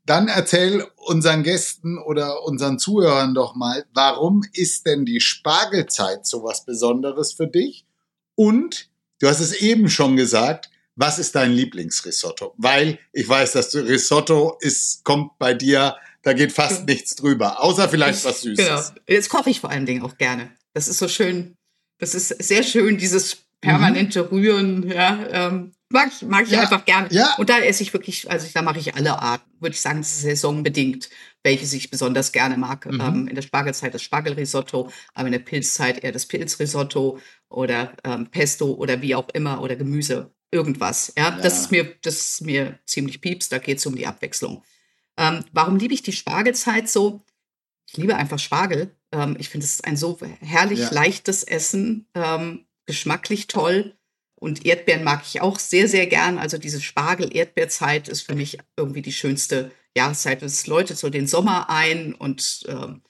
Dann erzähl unseren Gästen oder unseren Zuhörern doch mal, warum ist denn die Spargelzeit so was Besonderes für dich? Und du hast es eben schon gesagt, was ist dein Lieblingsrisotto? Weil ich weiß, dass du Risotto ist, kommt bei dir, da geht fast nichts drüber, außer vielleicht was Süßes. Genau. Jetzt koche ich vor allen Dingen auch gerne. Das ist so schön, das ist sehr schön, dieses permanente mhm. Rühren, ja. Ähm, Mag ich, mag ich ja, einfach gerne. Ja. Und da esse ich wirklich, also da mache ich alle Arten. Würde ich sagen, saisonbedingt, welche ich besonders gerne mag. Mhm. Ähm, in der Spargelzeit das Spargelrisotto, aber in der Pilzzeit eher das Pilzrisotto oder ähm, Pesto oder wie auch immer oder Gemüse, irgendwas. Ja, ja. das ist mir, das ist mir ziemlich pieps. Da geht es um die Abwechslung. Ähm, warum liebe ich die Spargelzeit so? Ich liebe einfach Spargel. Ähm, ich finde, es ist ein so herrlich leichtes Essen, ähm, geschmacklich toll und Erdbeeren mag ich auch sehr, sehr gern. Also diese Spargel-Erdbeerzeit ist für mich irgendwie die schönste Jahreszeit. Es läutet so den Sommer ein und ähm,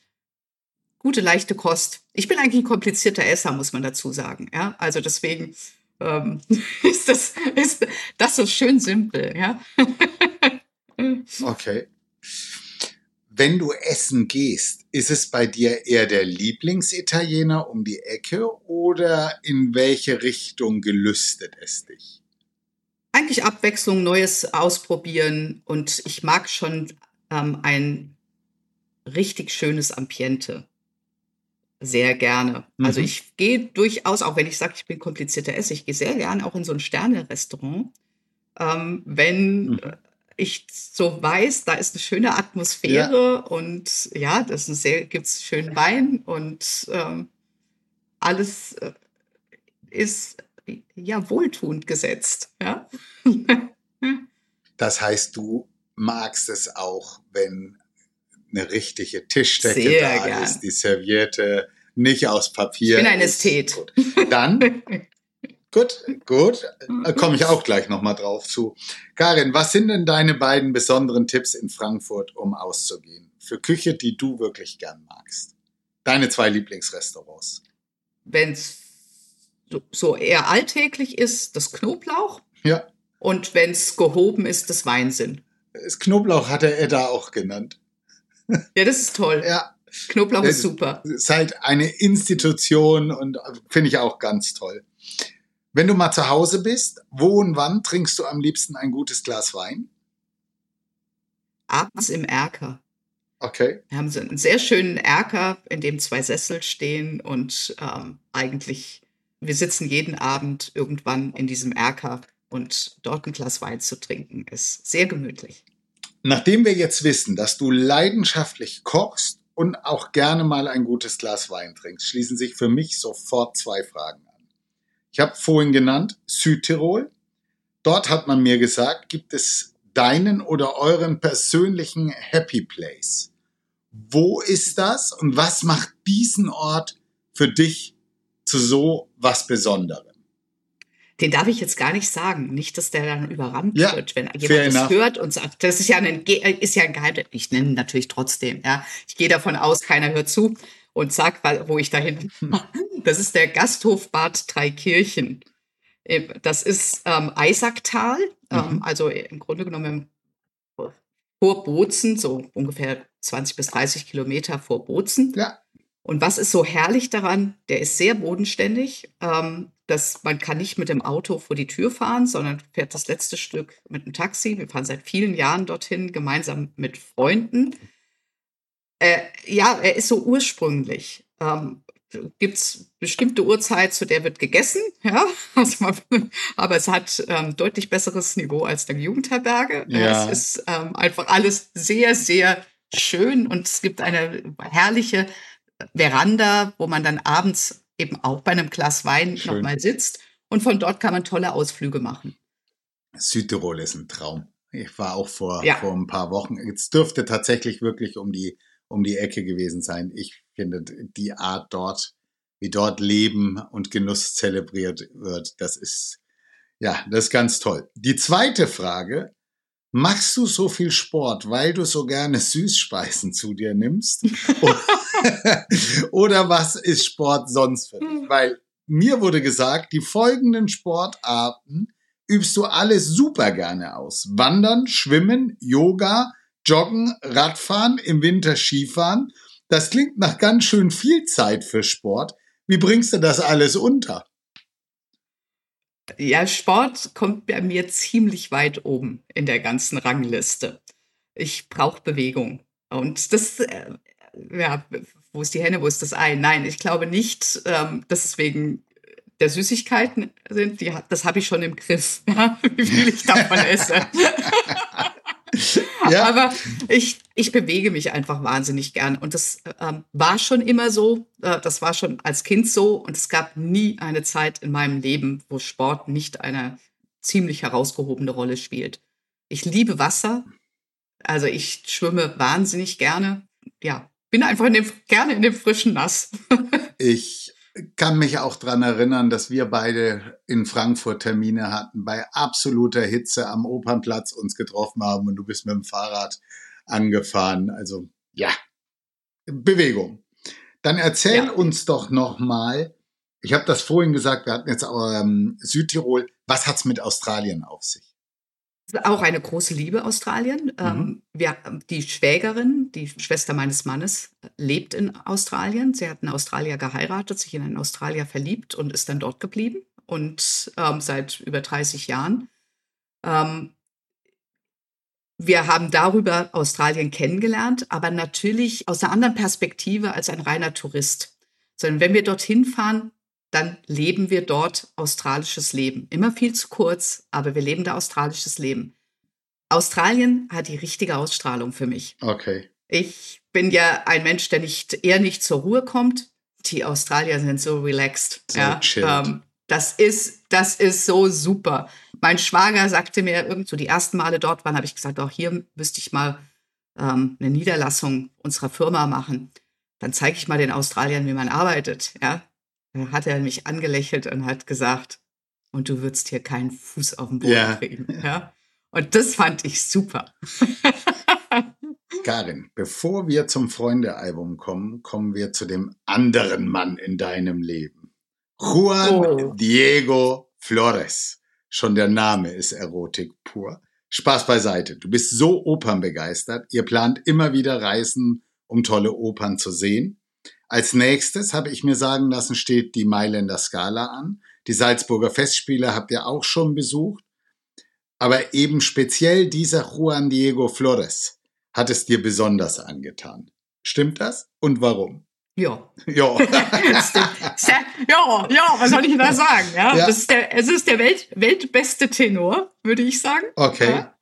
gute, leichte Kost. Ich bin eigentlich ein komplizierter Esser, muss man dazu sagen. Ja, also deswegen ähm, ist, das, ist das so schön simpel. Ja. okay wenn du essen gehst, ist es bei dir eher der Lieblingsitaliener um die Ecke oder in welche Richtung gelüstet es dich? Eigentlich Abwechslung, Neues ausprobieren und ich mag schon ähm, ein richtig schönes Ambiente. Sehr gerne. Mhm. Also ich gehe durchaus, auch wenn ich sage, ich bin komplizierter Esser, ich gehe sehr gerne auch in so ein Sterne-Restaurant. Ähm, wenn mhm ich so weiß, da ist eine schöne Atmosphäre ja. und ja, das ist sehr, gibt's schönen Wein und ähm, alles äh, ist ja wohltuend gesetzt. Ja? das heißt, du magst es auch, wenn eine richtige Tischdecke sehr da gern. ist, die Servierte nicht aus Papier. Ich bin ein Ästhet. Dann Gut, gut. Da komme ich auch gleich nochmal drauf zu. Karin, was sind denn deine beiden besonderen Tipps in Frankfurt, um auszugehen? Für Küche, die du wirklich gern magst. Deine zwei Lieblingsrestaurants. Wenn es so, eher alltäglich ist, das Knoblauch. Ja. Und wenn es gehoben ist, das Weinsinn. Das Knoblauch hat er Edda auch genannt. Ja, das ist toll. Ja. Knoblauch Das ist super. ist halt eine Institution und finde ich auch ganz toll. Wenn du mal zu Hause bist, wo und wann trinkst du am liebsten ein gutes Glas Wein? Abends im Erker. Okay. Wir haben so einen sehr schönen Erker, in dem zwei Sessel stehen und ähm, eigentlich, wir sitzen jeden Abend irgendwann in diesem Erker und dort ein Glas Wein zu trinken ist sehr gemütlich. Nachdem wir jetzt wissen, dass du leidenschaftlich kochst und auch gerne mal ein gutes Glas Wein trinkst, schließen sich für mich sofort zwei Fragen. Ich habe vorhin genannt Südtirol. Dort hat man mir gesagt, gibt es deinen oder euren persönlichen Happy Place. Wo ist das und was macht diesen Ort für dich zu so was Besonderem? Den darf ich jetzt gar nicht sagen. Nicht, dass der dann überrannt Ja, wird, wenn jemand das enough. hört und sagt, das ist ja ein, äh, ist ja ein Geheimnis. Ich nenne ihn natürlich trotzdem, ja. Ich gehe davon aus, keiner hört zu und sag, wo ich dahin. Das ist der Gasthof Bad Dreikirchen. Äh, Das ist ähm, Eisacktal, ähm, Mhm. also im Grunde genommen vor Bozen, so ungefähr 20 bis 30 Kilometer vor Bozen. Ja, Und was ist so herrlich daran? Der ist sehr bodenständig. Ähm, dass man kann nicht mit dem Auto vor die Tür fahren, sondern fährt das letzte Stück mit dem Taxi. Wir fahren seit vielen Jahren dorthin, gemeinsam mit Freunden. Äh, ja, er ist so ursprünglich. Ähm, Gibt es bestimmte Uhrzeit, zu der wird gegessen, ja, also man, aber es hat ähm, deutlich besseres Niveau als der Jugendherberge. Ja. Es ist ähm, einfach alles sehr, sehr schön und es gibt eine herrliche Veranda, wo man dann abends eben auch bei einem Glas Wein nochmal sitzt und von dort kann man tolle Ausflüge machen. Südtirol ist ein Traum. Ich war auch vor, Ja. vor ein paar Wochen. Es dürfte tatsächlich wirklich um die, um die Ecke gewesen sein. Ich finde die Art dort, wie dort Leben und Genuss zelebriert wird, das ist, ja, das ist ganz toll. Die zweite Frage, machst du so viel Sport, weil du so gerne Süßspeisen zu dir nimmst? Oder was ist Sport sonst für dich? Weil mir wurde gesagt, die folgenden Sportarten übst du alle super gerne aus. Wandern, Schwimmen, Yoga, Joggen, Radfahren, im Winter Skifahren. Das klingt nach ganz schön viel Zeit für Sport. Wie bringst du das alles unter? Ja, Sport kommt bei mir ziemlich weit oben in der ganzen Rangliste. Ich brauche Bewegung. Und das, äh, ja, wo ist die Henne, wo ist das Ei? Nein, ich glaube nicht, ähm, dass es wegen der Süßigkeiten sind. Die, das habe ich schon im Griff, ja, wie viel ich davon esse. Ja, Aber ich, ich bewege mich einfach wahnsinnig gern. Und das ähm, war schon immer so. Äh, das war schon als Kind so. Und es gab nie eine Zeit in meinem Leben, wo Sport nicht eine ziemlich herausgehobene Rolle spielt. Ich liebe Wasser. Also ich schwimme wahnsinnig gerne. Ja, bin einfach in dem, gerne in dem frischen Nass. ich kann mich auch dran erinnern, dass wir beide in Frankfurt Termine hatten, bei absoluter Hitze am Opernplatz uns getroffen haben und du bist mit dem Fahrrad angefahren. Also ja, Bewegung. Dann erzähl Ja. uns doch noch mal. Ich habe das vorhin gesagt, wir hatten jetzt ähm, Südtirol. Was hat's mit Australien auf sich? Auch eine große Liebe Australien. Ähm, wir, die Schwägerin, die Schwester meines Mannes, lebt in Australien. Sie hat einen Australier geheiratet, sich in einen Australier verliebt und ist dann dort geblieben. Und ähm, seit über 30 Jahren. Ähm, wir haben darüber Australien kennengelernt, aber natürlich aus einer anderen Perspektive als ein reiner Tourist. Sondern wenn wir dorthin fahren, dann leben wir dort australisches Leben. Immer viel zu kurz, aber wir leben da australisches Leben. Australien hat die richtige Ausstrahlung für mich. Okay. Ich bin ja ein Mensch, der nicht eher nicht zur Ruhe kommt. Die Australier sind so relaxed. So ja, ähm, das ist das ist so super. Mein Schwager sagte mir irgend so die ersten Male dort waren, habe ich gesagt, auch hier müsste ich mal ähm, eine Niederlassung unserer Firma machen. Dann zeige ich mal den Australiern, wie man arbeitet. Ja, hat er mich angelächelt und hat gesagt, und du würdest hier keinen Fuß auf den Boden Ja. kriegen. Ja? Und das fand ich super. Karin, bevor wir zum Freunde-Album kommen, kommen wir zu dem anderen Mann in deinem Leben. Juan Oh. Diego Flores. Schon der Name ist Erotik pur. Spaß beiseite. Du bist so opernbegeistert. Ihr plant immer wieder Reisen, um tolle Opern zu sehen. Als nächstes habe ich mir sagen lassen, steht die Mailänder Scala an. Die Salzburger Festspiele habt ihr auch schon besucht. Aber eben speziell dieser Juan Diego Flores hat es dir besonders angetan. Stimmt das? Und warum? Ja. Ja. Ja, ja, was soll ich da sagen? Ja, Ja. Das ist der, es ist der Welt, weltbeste Tenor, würde ich sagen. Okay. Ja.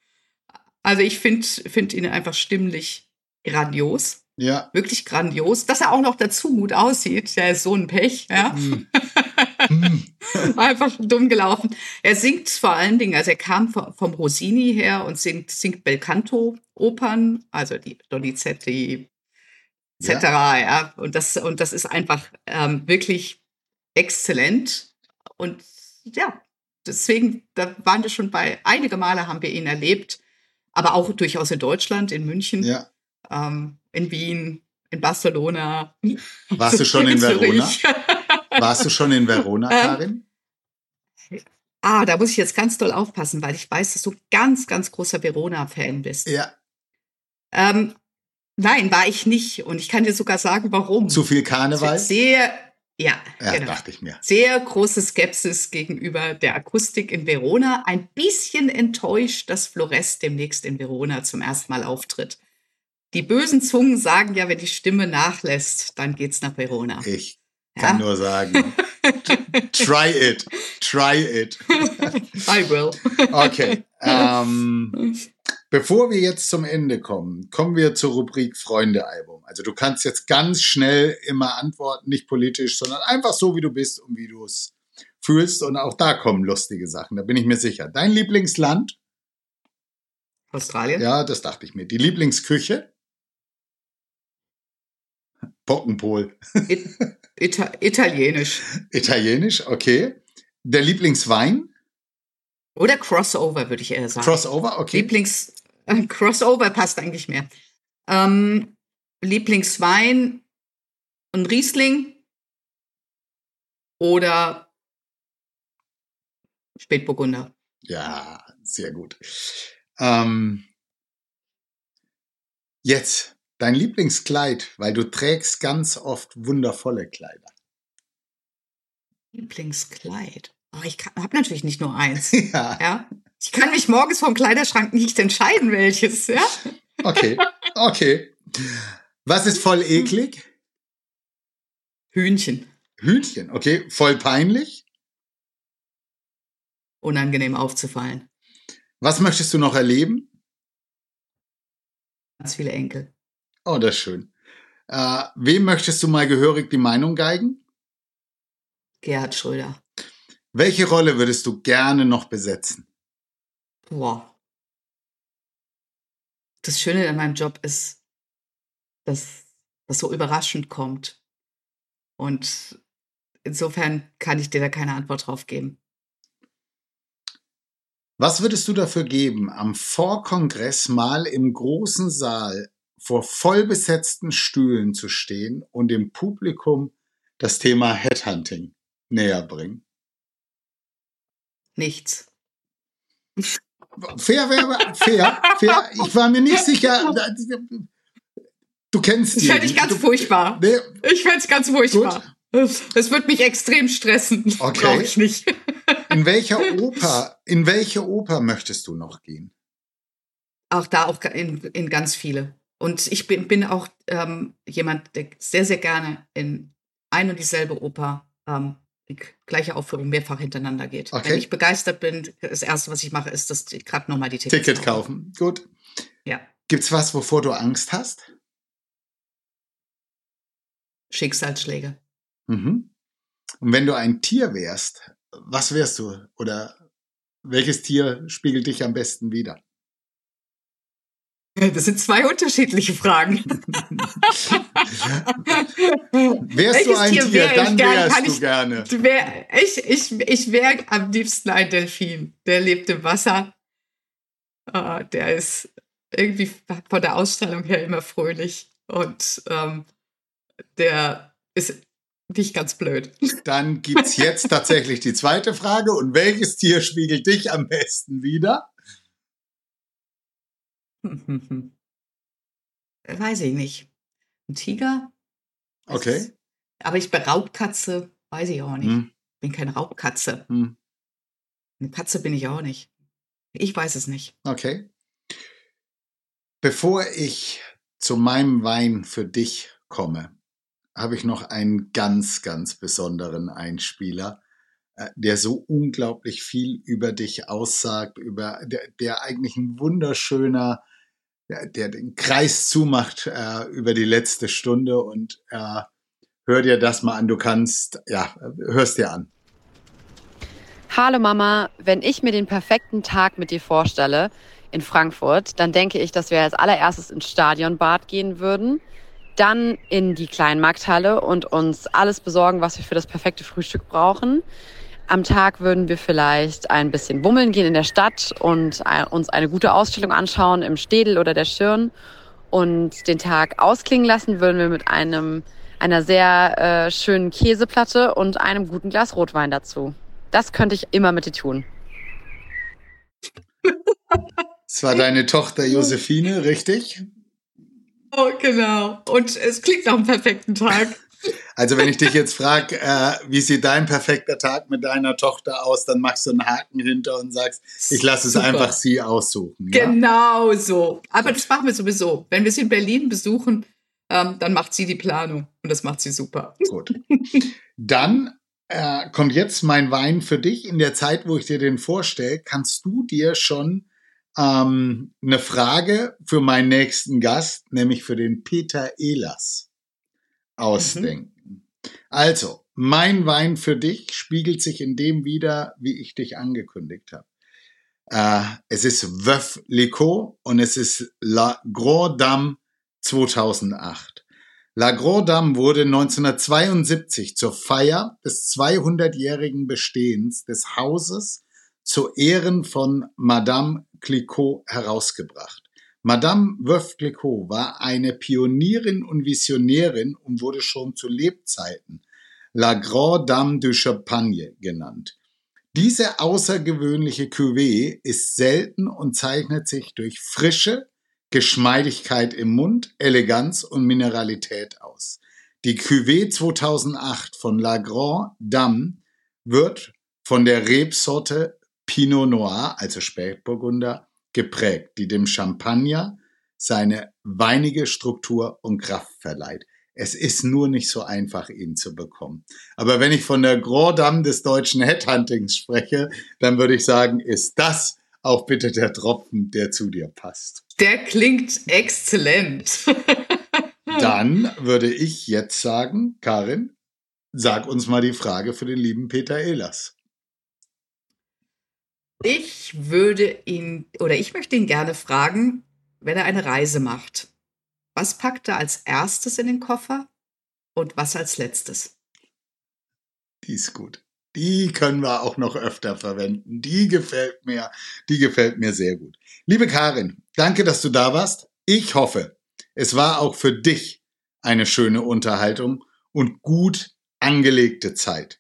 Also ich finde find ihn einfach stimmlich grandios. Ja. Wirklich grandios. Dass er auch noch dazu gut aussieht, der ist so ein Pech, ja. Hm. Einfach dumm gelaufen. Er singt vor allen Dingen, also er kam vom, Rossini her und singt, singt Belcanto-Opern, also die Donizetti, etc. Ja. Und, das, und das ist einfach ähm, wirklich exzellent. Und ja, deswegen, da waren wir schon bei, einige Male haben wir ihn erlebt, aber auch durchaus in Deutschland, in München, Ja. ähm, in Wien, in Barcelona. Warst du schon in Verona? Warst du schon in Verona, Ähm, Karin? Ah, da muss ich jetzt ganz doll aufpassen, weil ich weiß, dass du ganz, ganz großer Verona-Fan bist. Ja. Ähm, nein, war ich nicht. Und ich kann dir sogar sagen, warum. Zu viel Karneval? Sehr, ja, Ja, genau. dachte ich mir. Sehr große Skepsis gegenüber der Akustik in Verona. Ein bisschen enttäuscht, dass Flores demnächst in Verona zum ersten Mal auftritt. Die bösen Zungen sagen ja, wenn die Stimme nachlässt, dann geht's nach Verona. Ich Ja? kann nur sagen, try it, try it. I will. Okay. Ähm, bevor wir jetzt zum Ende kommen, kommen wir zur Rubrik Freunde-Album. Also du kannst jetzt ganz schnell immer antworten, nicht politisch, sondern einfach so, wie du bist und wie du es fühlst. Und auch da kommen lustige Sachen, da bin ich mir sicher. Dein Lieblingsland? Australien? Ja, das dachte ich mir. Die Lieblingsküche? Pockenpol. It Ita Italienisch. Italienisch, okay. Der Lieblingswein? Oder Crossover, würde ich eher sagen. Crossover, okay. Lieblings äh, Crossover passt eigentlich mehr. Ähm, Lieblingswein, ein Riesling oder Spätburgunder. Ja, sehr gut. Ähm, jetzt dein Lieblingskleid, weil du trägst ganz oft wundervolle Kleider. Lieblingskleid. Oh, ich habe natürlich nicht nur eins. Ja, ja. Ich kann mich morgens vom Kleiderschrank nicht entscheiden, welches. Ja? okay, okay. Was ist voll eklig? Hühnchen. Hühnchen, okay. Voll peinlich? Unangenehm aufzufallen. Was möchtest du noch erleben? Ganz viele Enkel. Oh, das ist schön. Äh, wem möchtest du mal gehörig die Meinung geigen? Gerhard Schröder. Welche Rolle würdest du gerne noch besetzen? Boah. Das Schöne an meinem Job ist, dass das so überraschend kommt. Und insofern kann ich dir da keine Antwort drauf geben. Was würdest du dafür geben, am Vorkongress mal im großen Saal vor vollbesetzten Stühlen zu stehen und dem Publikum das Thema Headhunting näher bringen? Nichts. Fair, fair, fair, fair. Ich war mir nicht sicher. Du kennst Das die. fände ich ganz du, furchtbar. Nee, Ich fände es ganz furchtbar. Das wird mich extrem stressen. Okay. Brauche ich nicht. in welcher Oper, in welche Oper möchtest du noch gehen? Auch da auch in, in ganz viele. Und ich bin, bin auch ähm, jemand, der sehr, sehr gerne in ein und dieselbe Oper ähm, die gleiche Aufführung mehrfach hintereinander geht. Okay. Wenn ich begeistert bin, das Erste, was ich mache, ist, dass ich gerade nochmal die Tickets Ticket kaufen. Gut. Ja. Gibt's was, wovor du Angst hast? Schicksalsschläge. Mhm. Und wenn du ein Tier wärst, was wärst du? Oder welches Tier spiegelt dich am besten wider? Das sind zwei unterschiedliche Fragen. wärst du ein Tier, wär dann gern? wärst Kann du ich- gerne. Wär, ich ich, ich wäre am liebsten ein Delfin. Der lebt im Wasser. Ah, der ist irgendwie von der Ausstrahlung her immer fröhlich. Und ähm, der ist nicht ganz blöd. Dann gibt's jetzt tatsächlich die zweite Frage. Und welches Tier spiegelt dich am besten wieder? Weiß ich nicht. Ein Tiger? Das Okay. ist- Aber ich bin Raubkatze, weiß ich auch nicht. Hm, Bin keine Raubkatze. hm, Eine Katze bin ich auch nicht. Ich weiß es nicht. okay. Bevor ich zu meinem Wein für dich komme, habe ich noch einen ganz, ganz besonderen Einspieler, der so unglaublich viel über dich aussagt, über der, der eigentlich ein wunderschöner, der, der den Kreis zumacht äh, über die letzte Stunde und äh, hör dir das mal an. Du kannst, ja, hörst dir an. Hallo Mama, wenn ich mir den perfekten Tag mit dir vorstelle in Frankfurt, dann denke ich, dass wir als allererstes ins Stadionbad gehen würden, dann in die Kleinmarkthalle und uns alles besorgen, was wir für das perfekte Frühstück brauchen. Am Tag würden wir vielleicht ein bisschen bummeln gehen in der Stadt und äh, uns eine gute Ausstellung anschauen im Städel oder der Schirn und den Tag ausklingen lassen würden wir mit einem einer sehr äh, schönen Käseplatte und einem guten Glas Rotwein dazu. Das könnte ich immer mit dir tun. Es war deine Tochter Josephine, richtig? Oh, genau. Und es klingt nach einem perfekten Tag. Also wenn ich dich jetzt frage, äh, wie sieht dein perfekter Tag mit deiner Tochter aus, dann machst du einen Haken hinter und sagst, ich lasse es einfach sie aussuchen. Ja? Genau so. Aber das machen wir sowieso. Wenn wir sie in Berlin besuchen, ähm, dann macht sie die Planung. Und das macht sie super. Gut. Dann äh, kommt jetzt mein Wein für dich. In der Zeit, wo ich dir den vorstelle, kannst du dir schon ähm, eine Frage für meinen nächsten Gast, nämlich für den Peter Ehlers, ausdenken. Also, mein Wein für dich spiegelt sich in dem wider, wie ich dich angekündigt habe. Äh, es ist Veuf Licot und es ist La Grand Dame 2008. La Grand Dame wurde 1972 zur Feier des 200-jährigen Bestehens des Hauses zu Ehren von Madame Clicquot herausgebracht. Madame Veuve Clicquot war eine Pionierin und Visionärin und wurde schon zu Lebzeiten La Grande Dame du Champagne genannt. Diese außergewöhnliche Cuvée ist selten und zeichnet sich durch Frische, Geschmeidigkeit im Mund, Eleganz und Mineralität aus. Die Cuvée 2008 von La Grande Dame wird von der Rebsorte Pinot Noir, also Spätburgunder, geprägt, die dem Champagner seine weinige Struktur und Kraft verleiht. Es ist nur nicht so einfach, ihn zu bekommen. Aber wenn ich von der Grand Dame des deutschen Headhuntings spreche, dann würde ich sagen, ist das auch bitte der Tropfen, der zu dir passt. Der klingt exzellent. Dann würde ich jetzt sagen, Karin, sag uns mal die Frage für den lieben Peter Ehlers. Ich würde ihn oder ich möchte ihn gerne fragen, wenn er eine Reise macht. Was packt er als erstes in den Koffer und was als letztes? Die ist gut. Die können wir auch noch öfter verwenden. Die gefällt mir, die gefällt mir sehr gut. Liebe Karin, danke, dass du da warst. Ich hoffe, es war auch für dich eine schöne Unterhaltung und gut angelegte Zeit.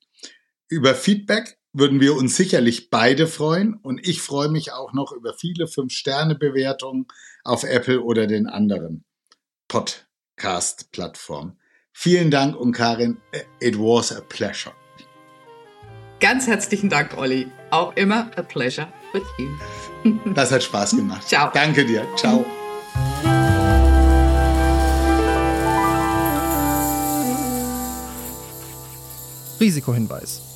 Über Feedback würden wir uns sicherlich beide freuen und ich freue mich auch noch über viele 5-Sterne-Bewertungen auf Apple oder den anderen Podcast-Plattformen. Vielen Dank und Karin, it was a pleasure. Ganz herzlichen Dank, Olli. Auch immer a pleasure with you. Das hat Spaß gemacht. Ciao. Danke dir. Ciao. Risikohinweis.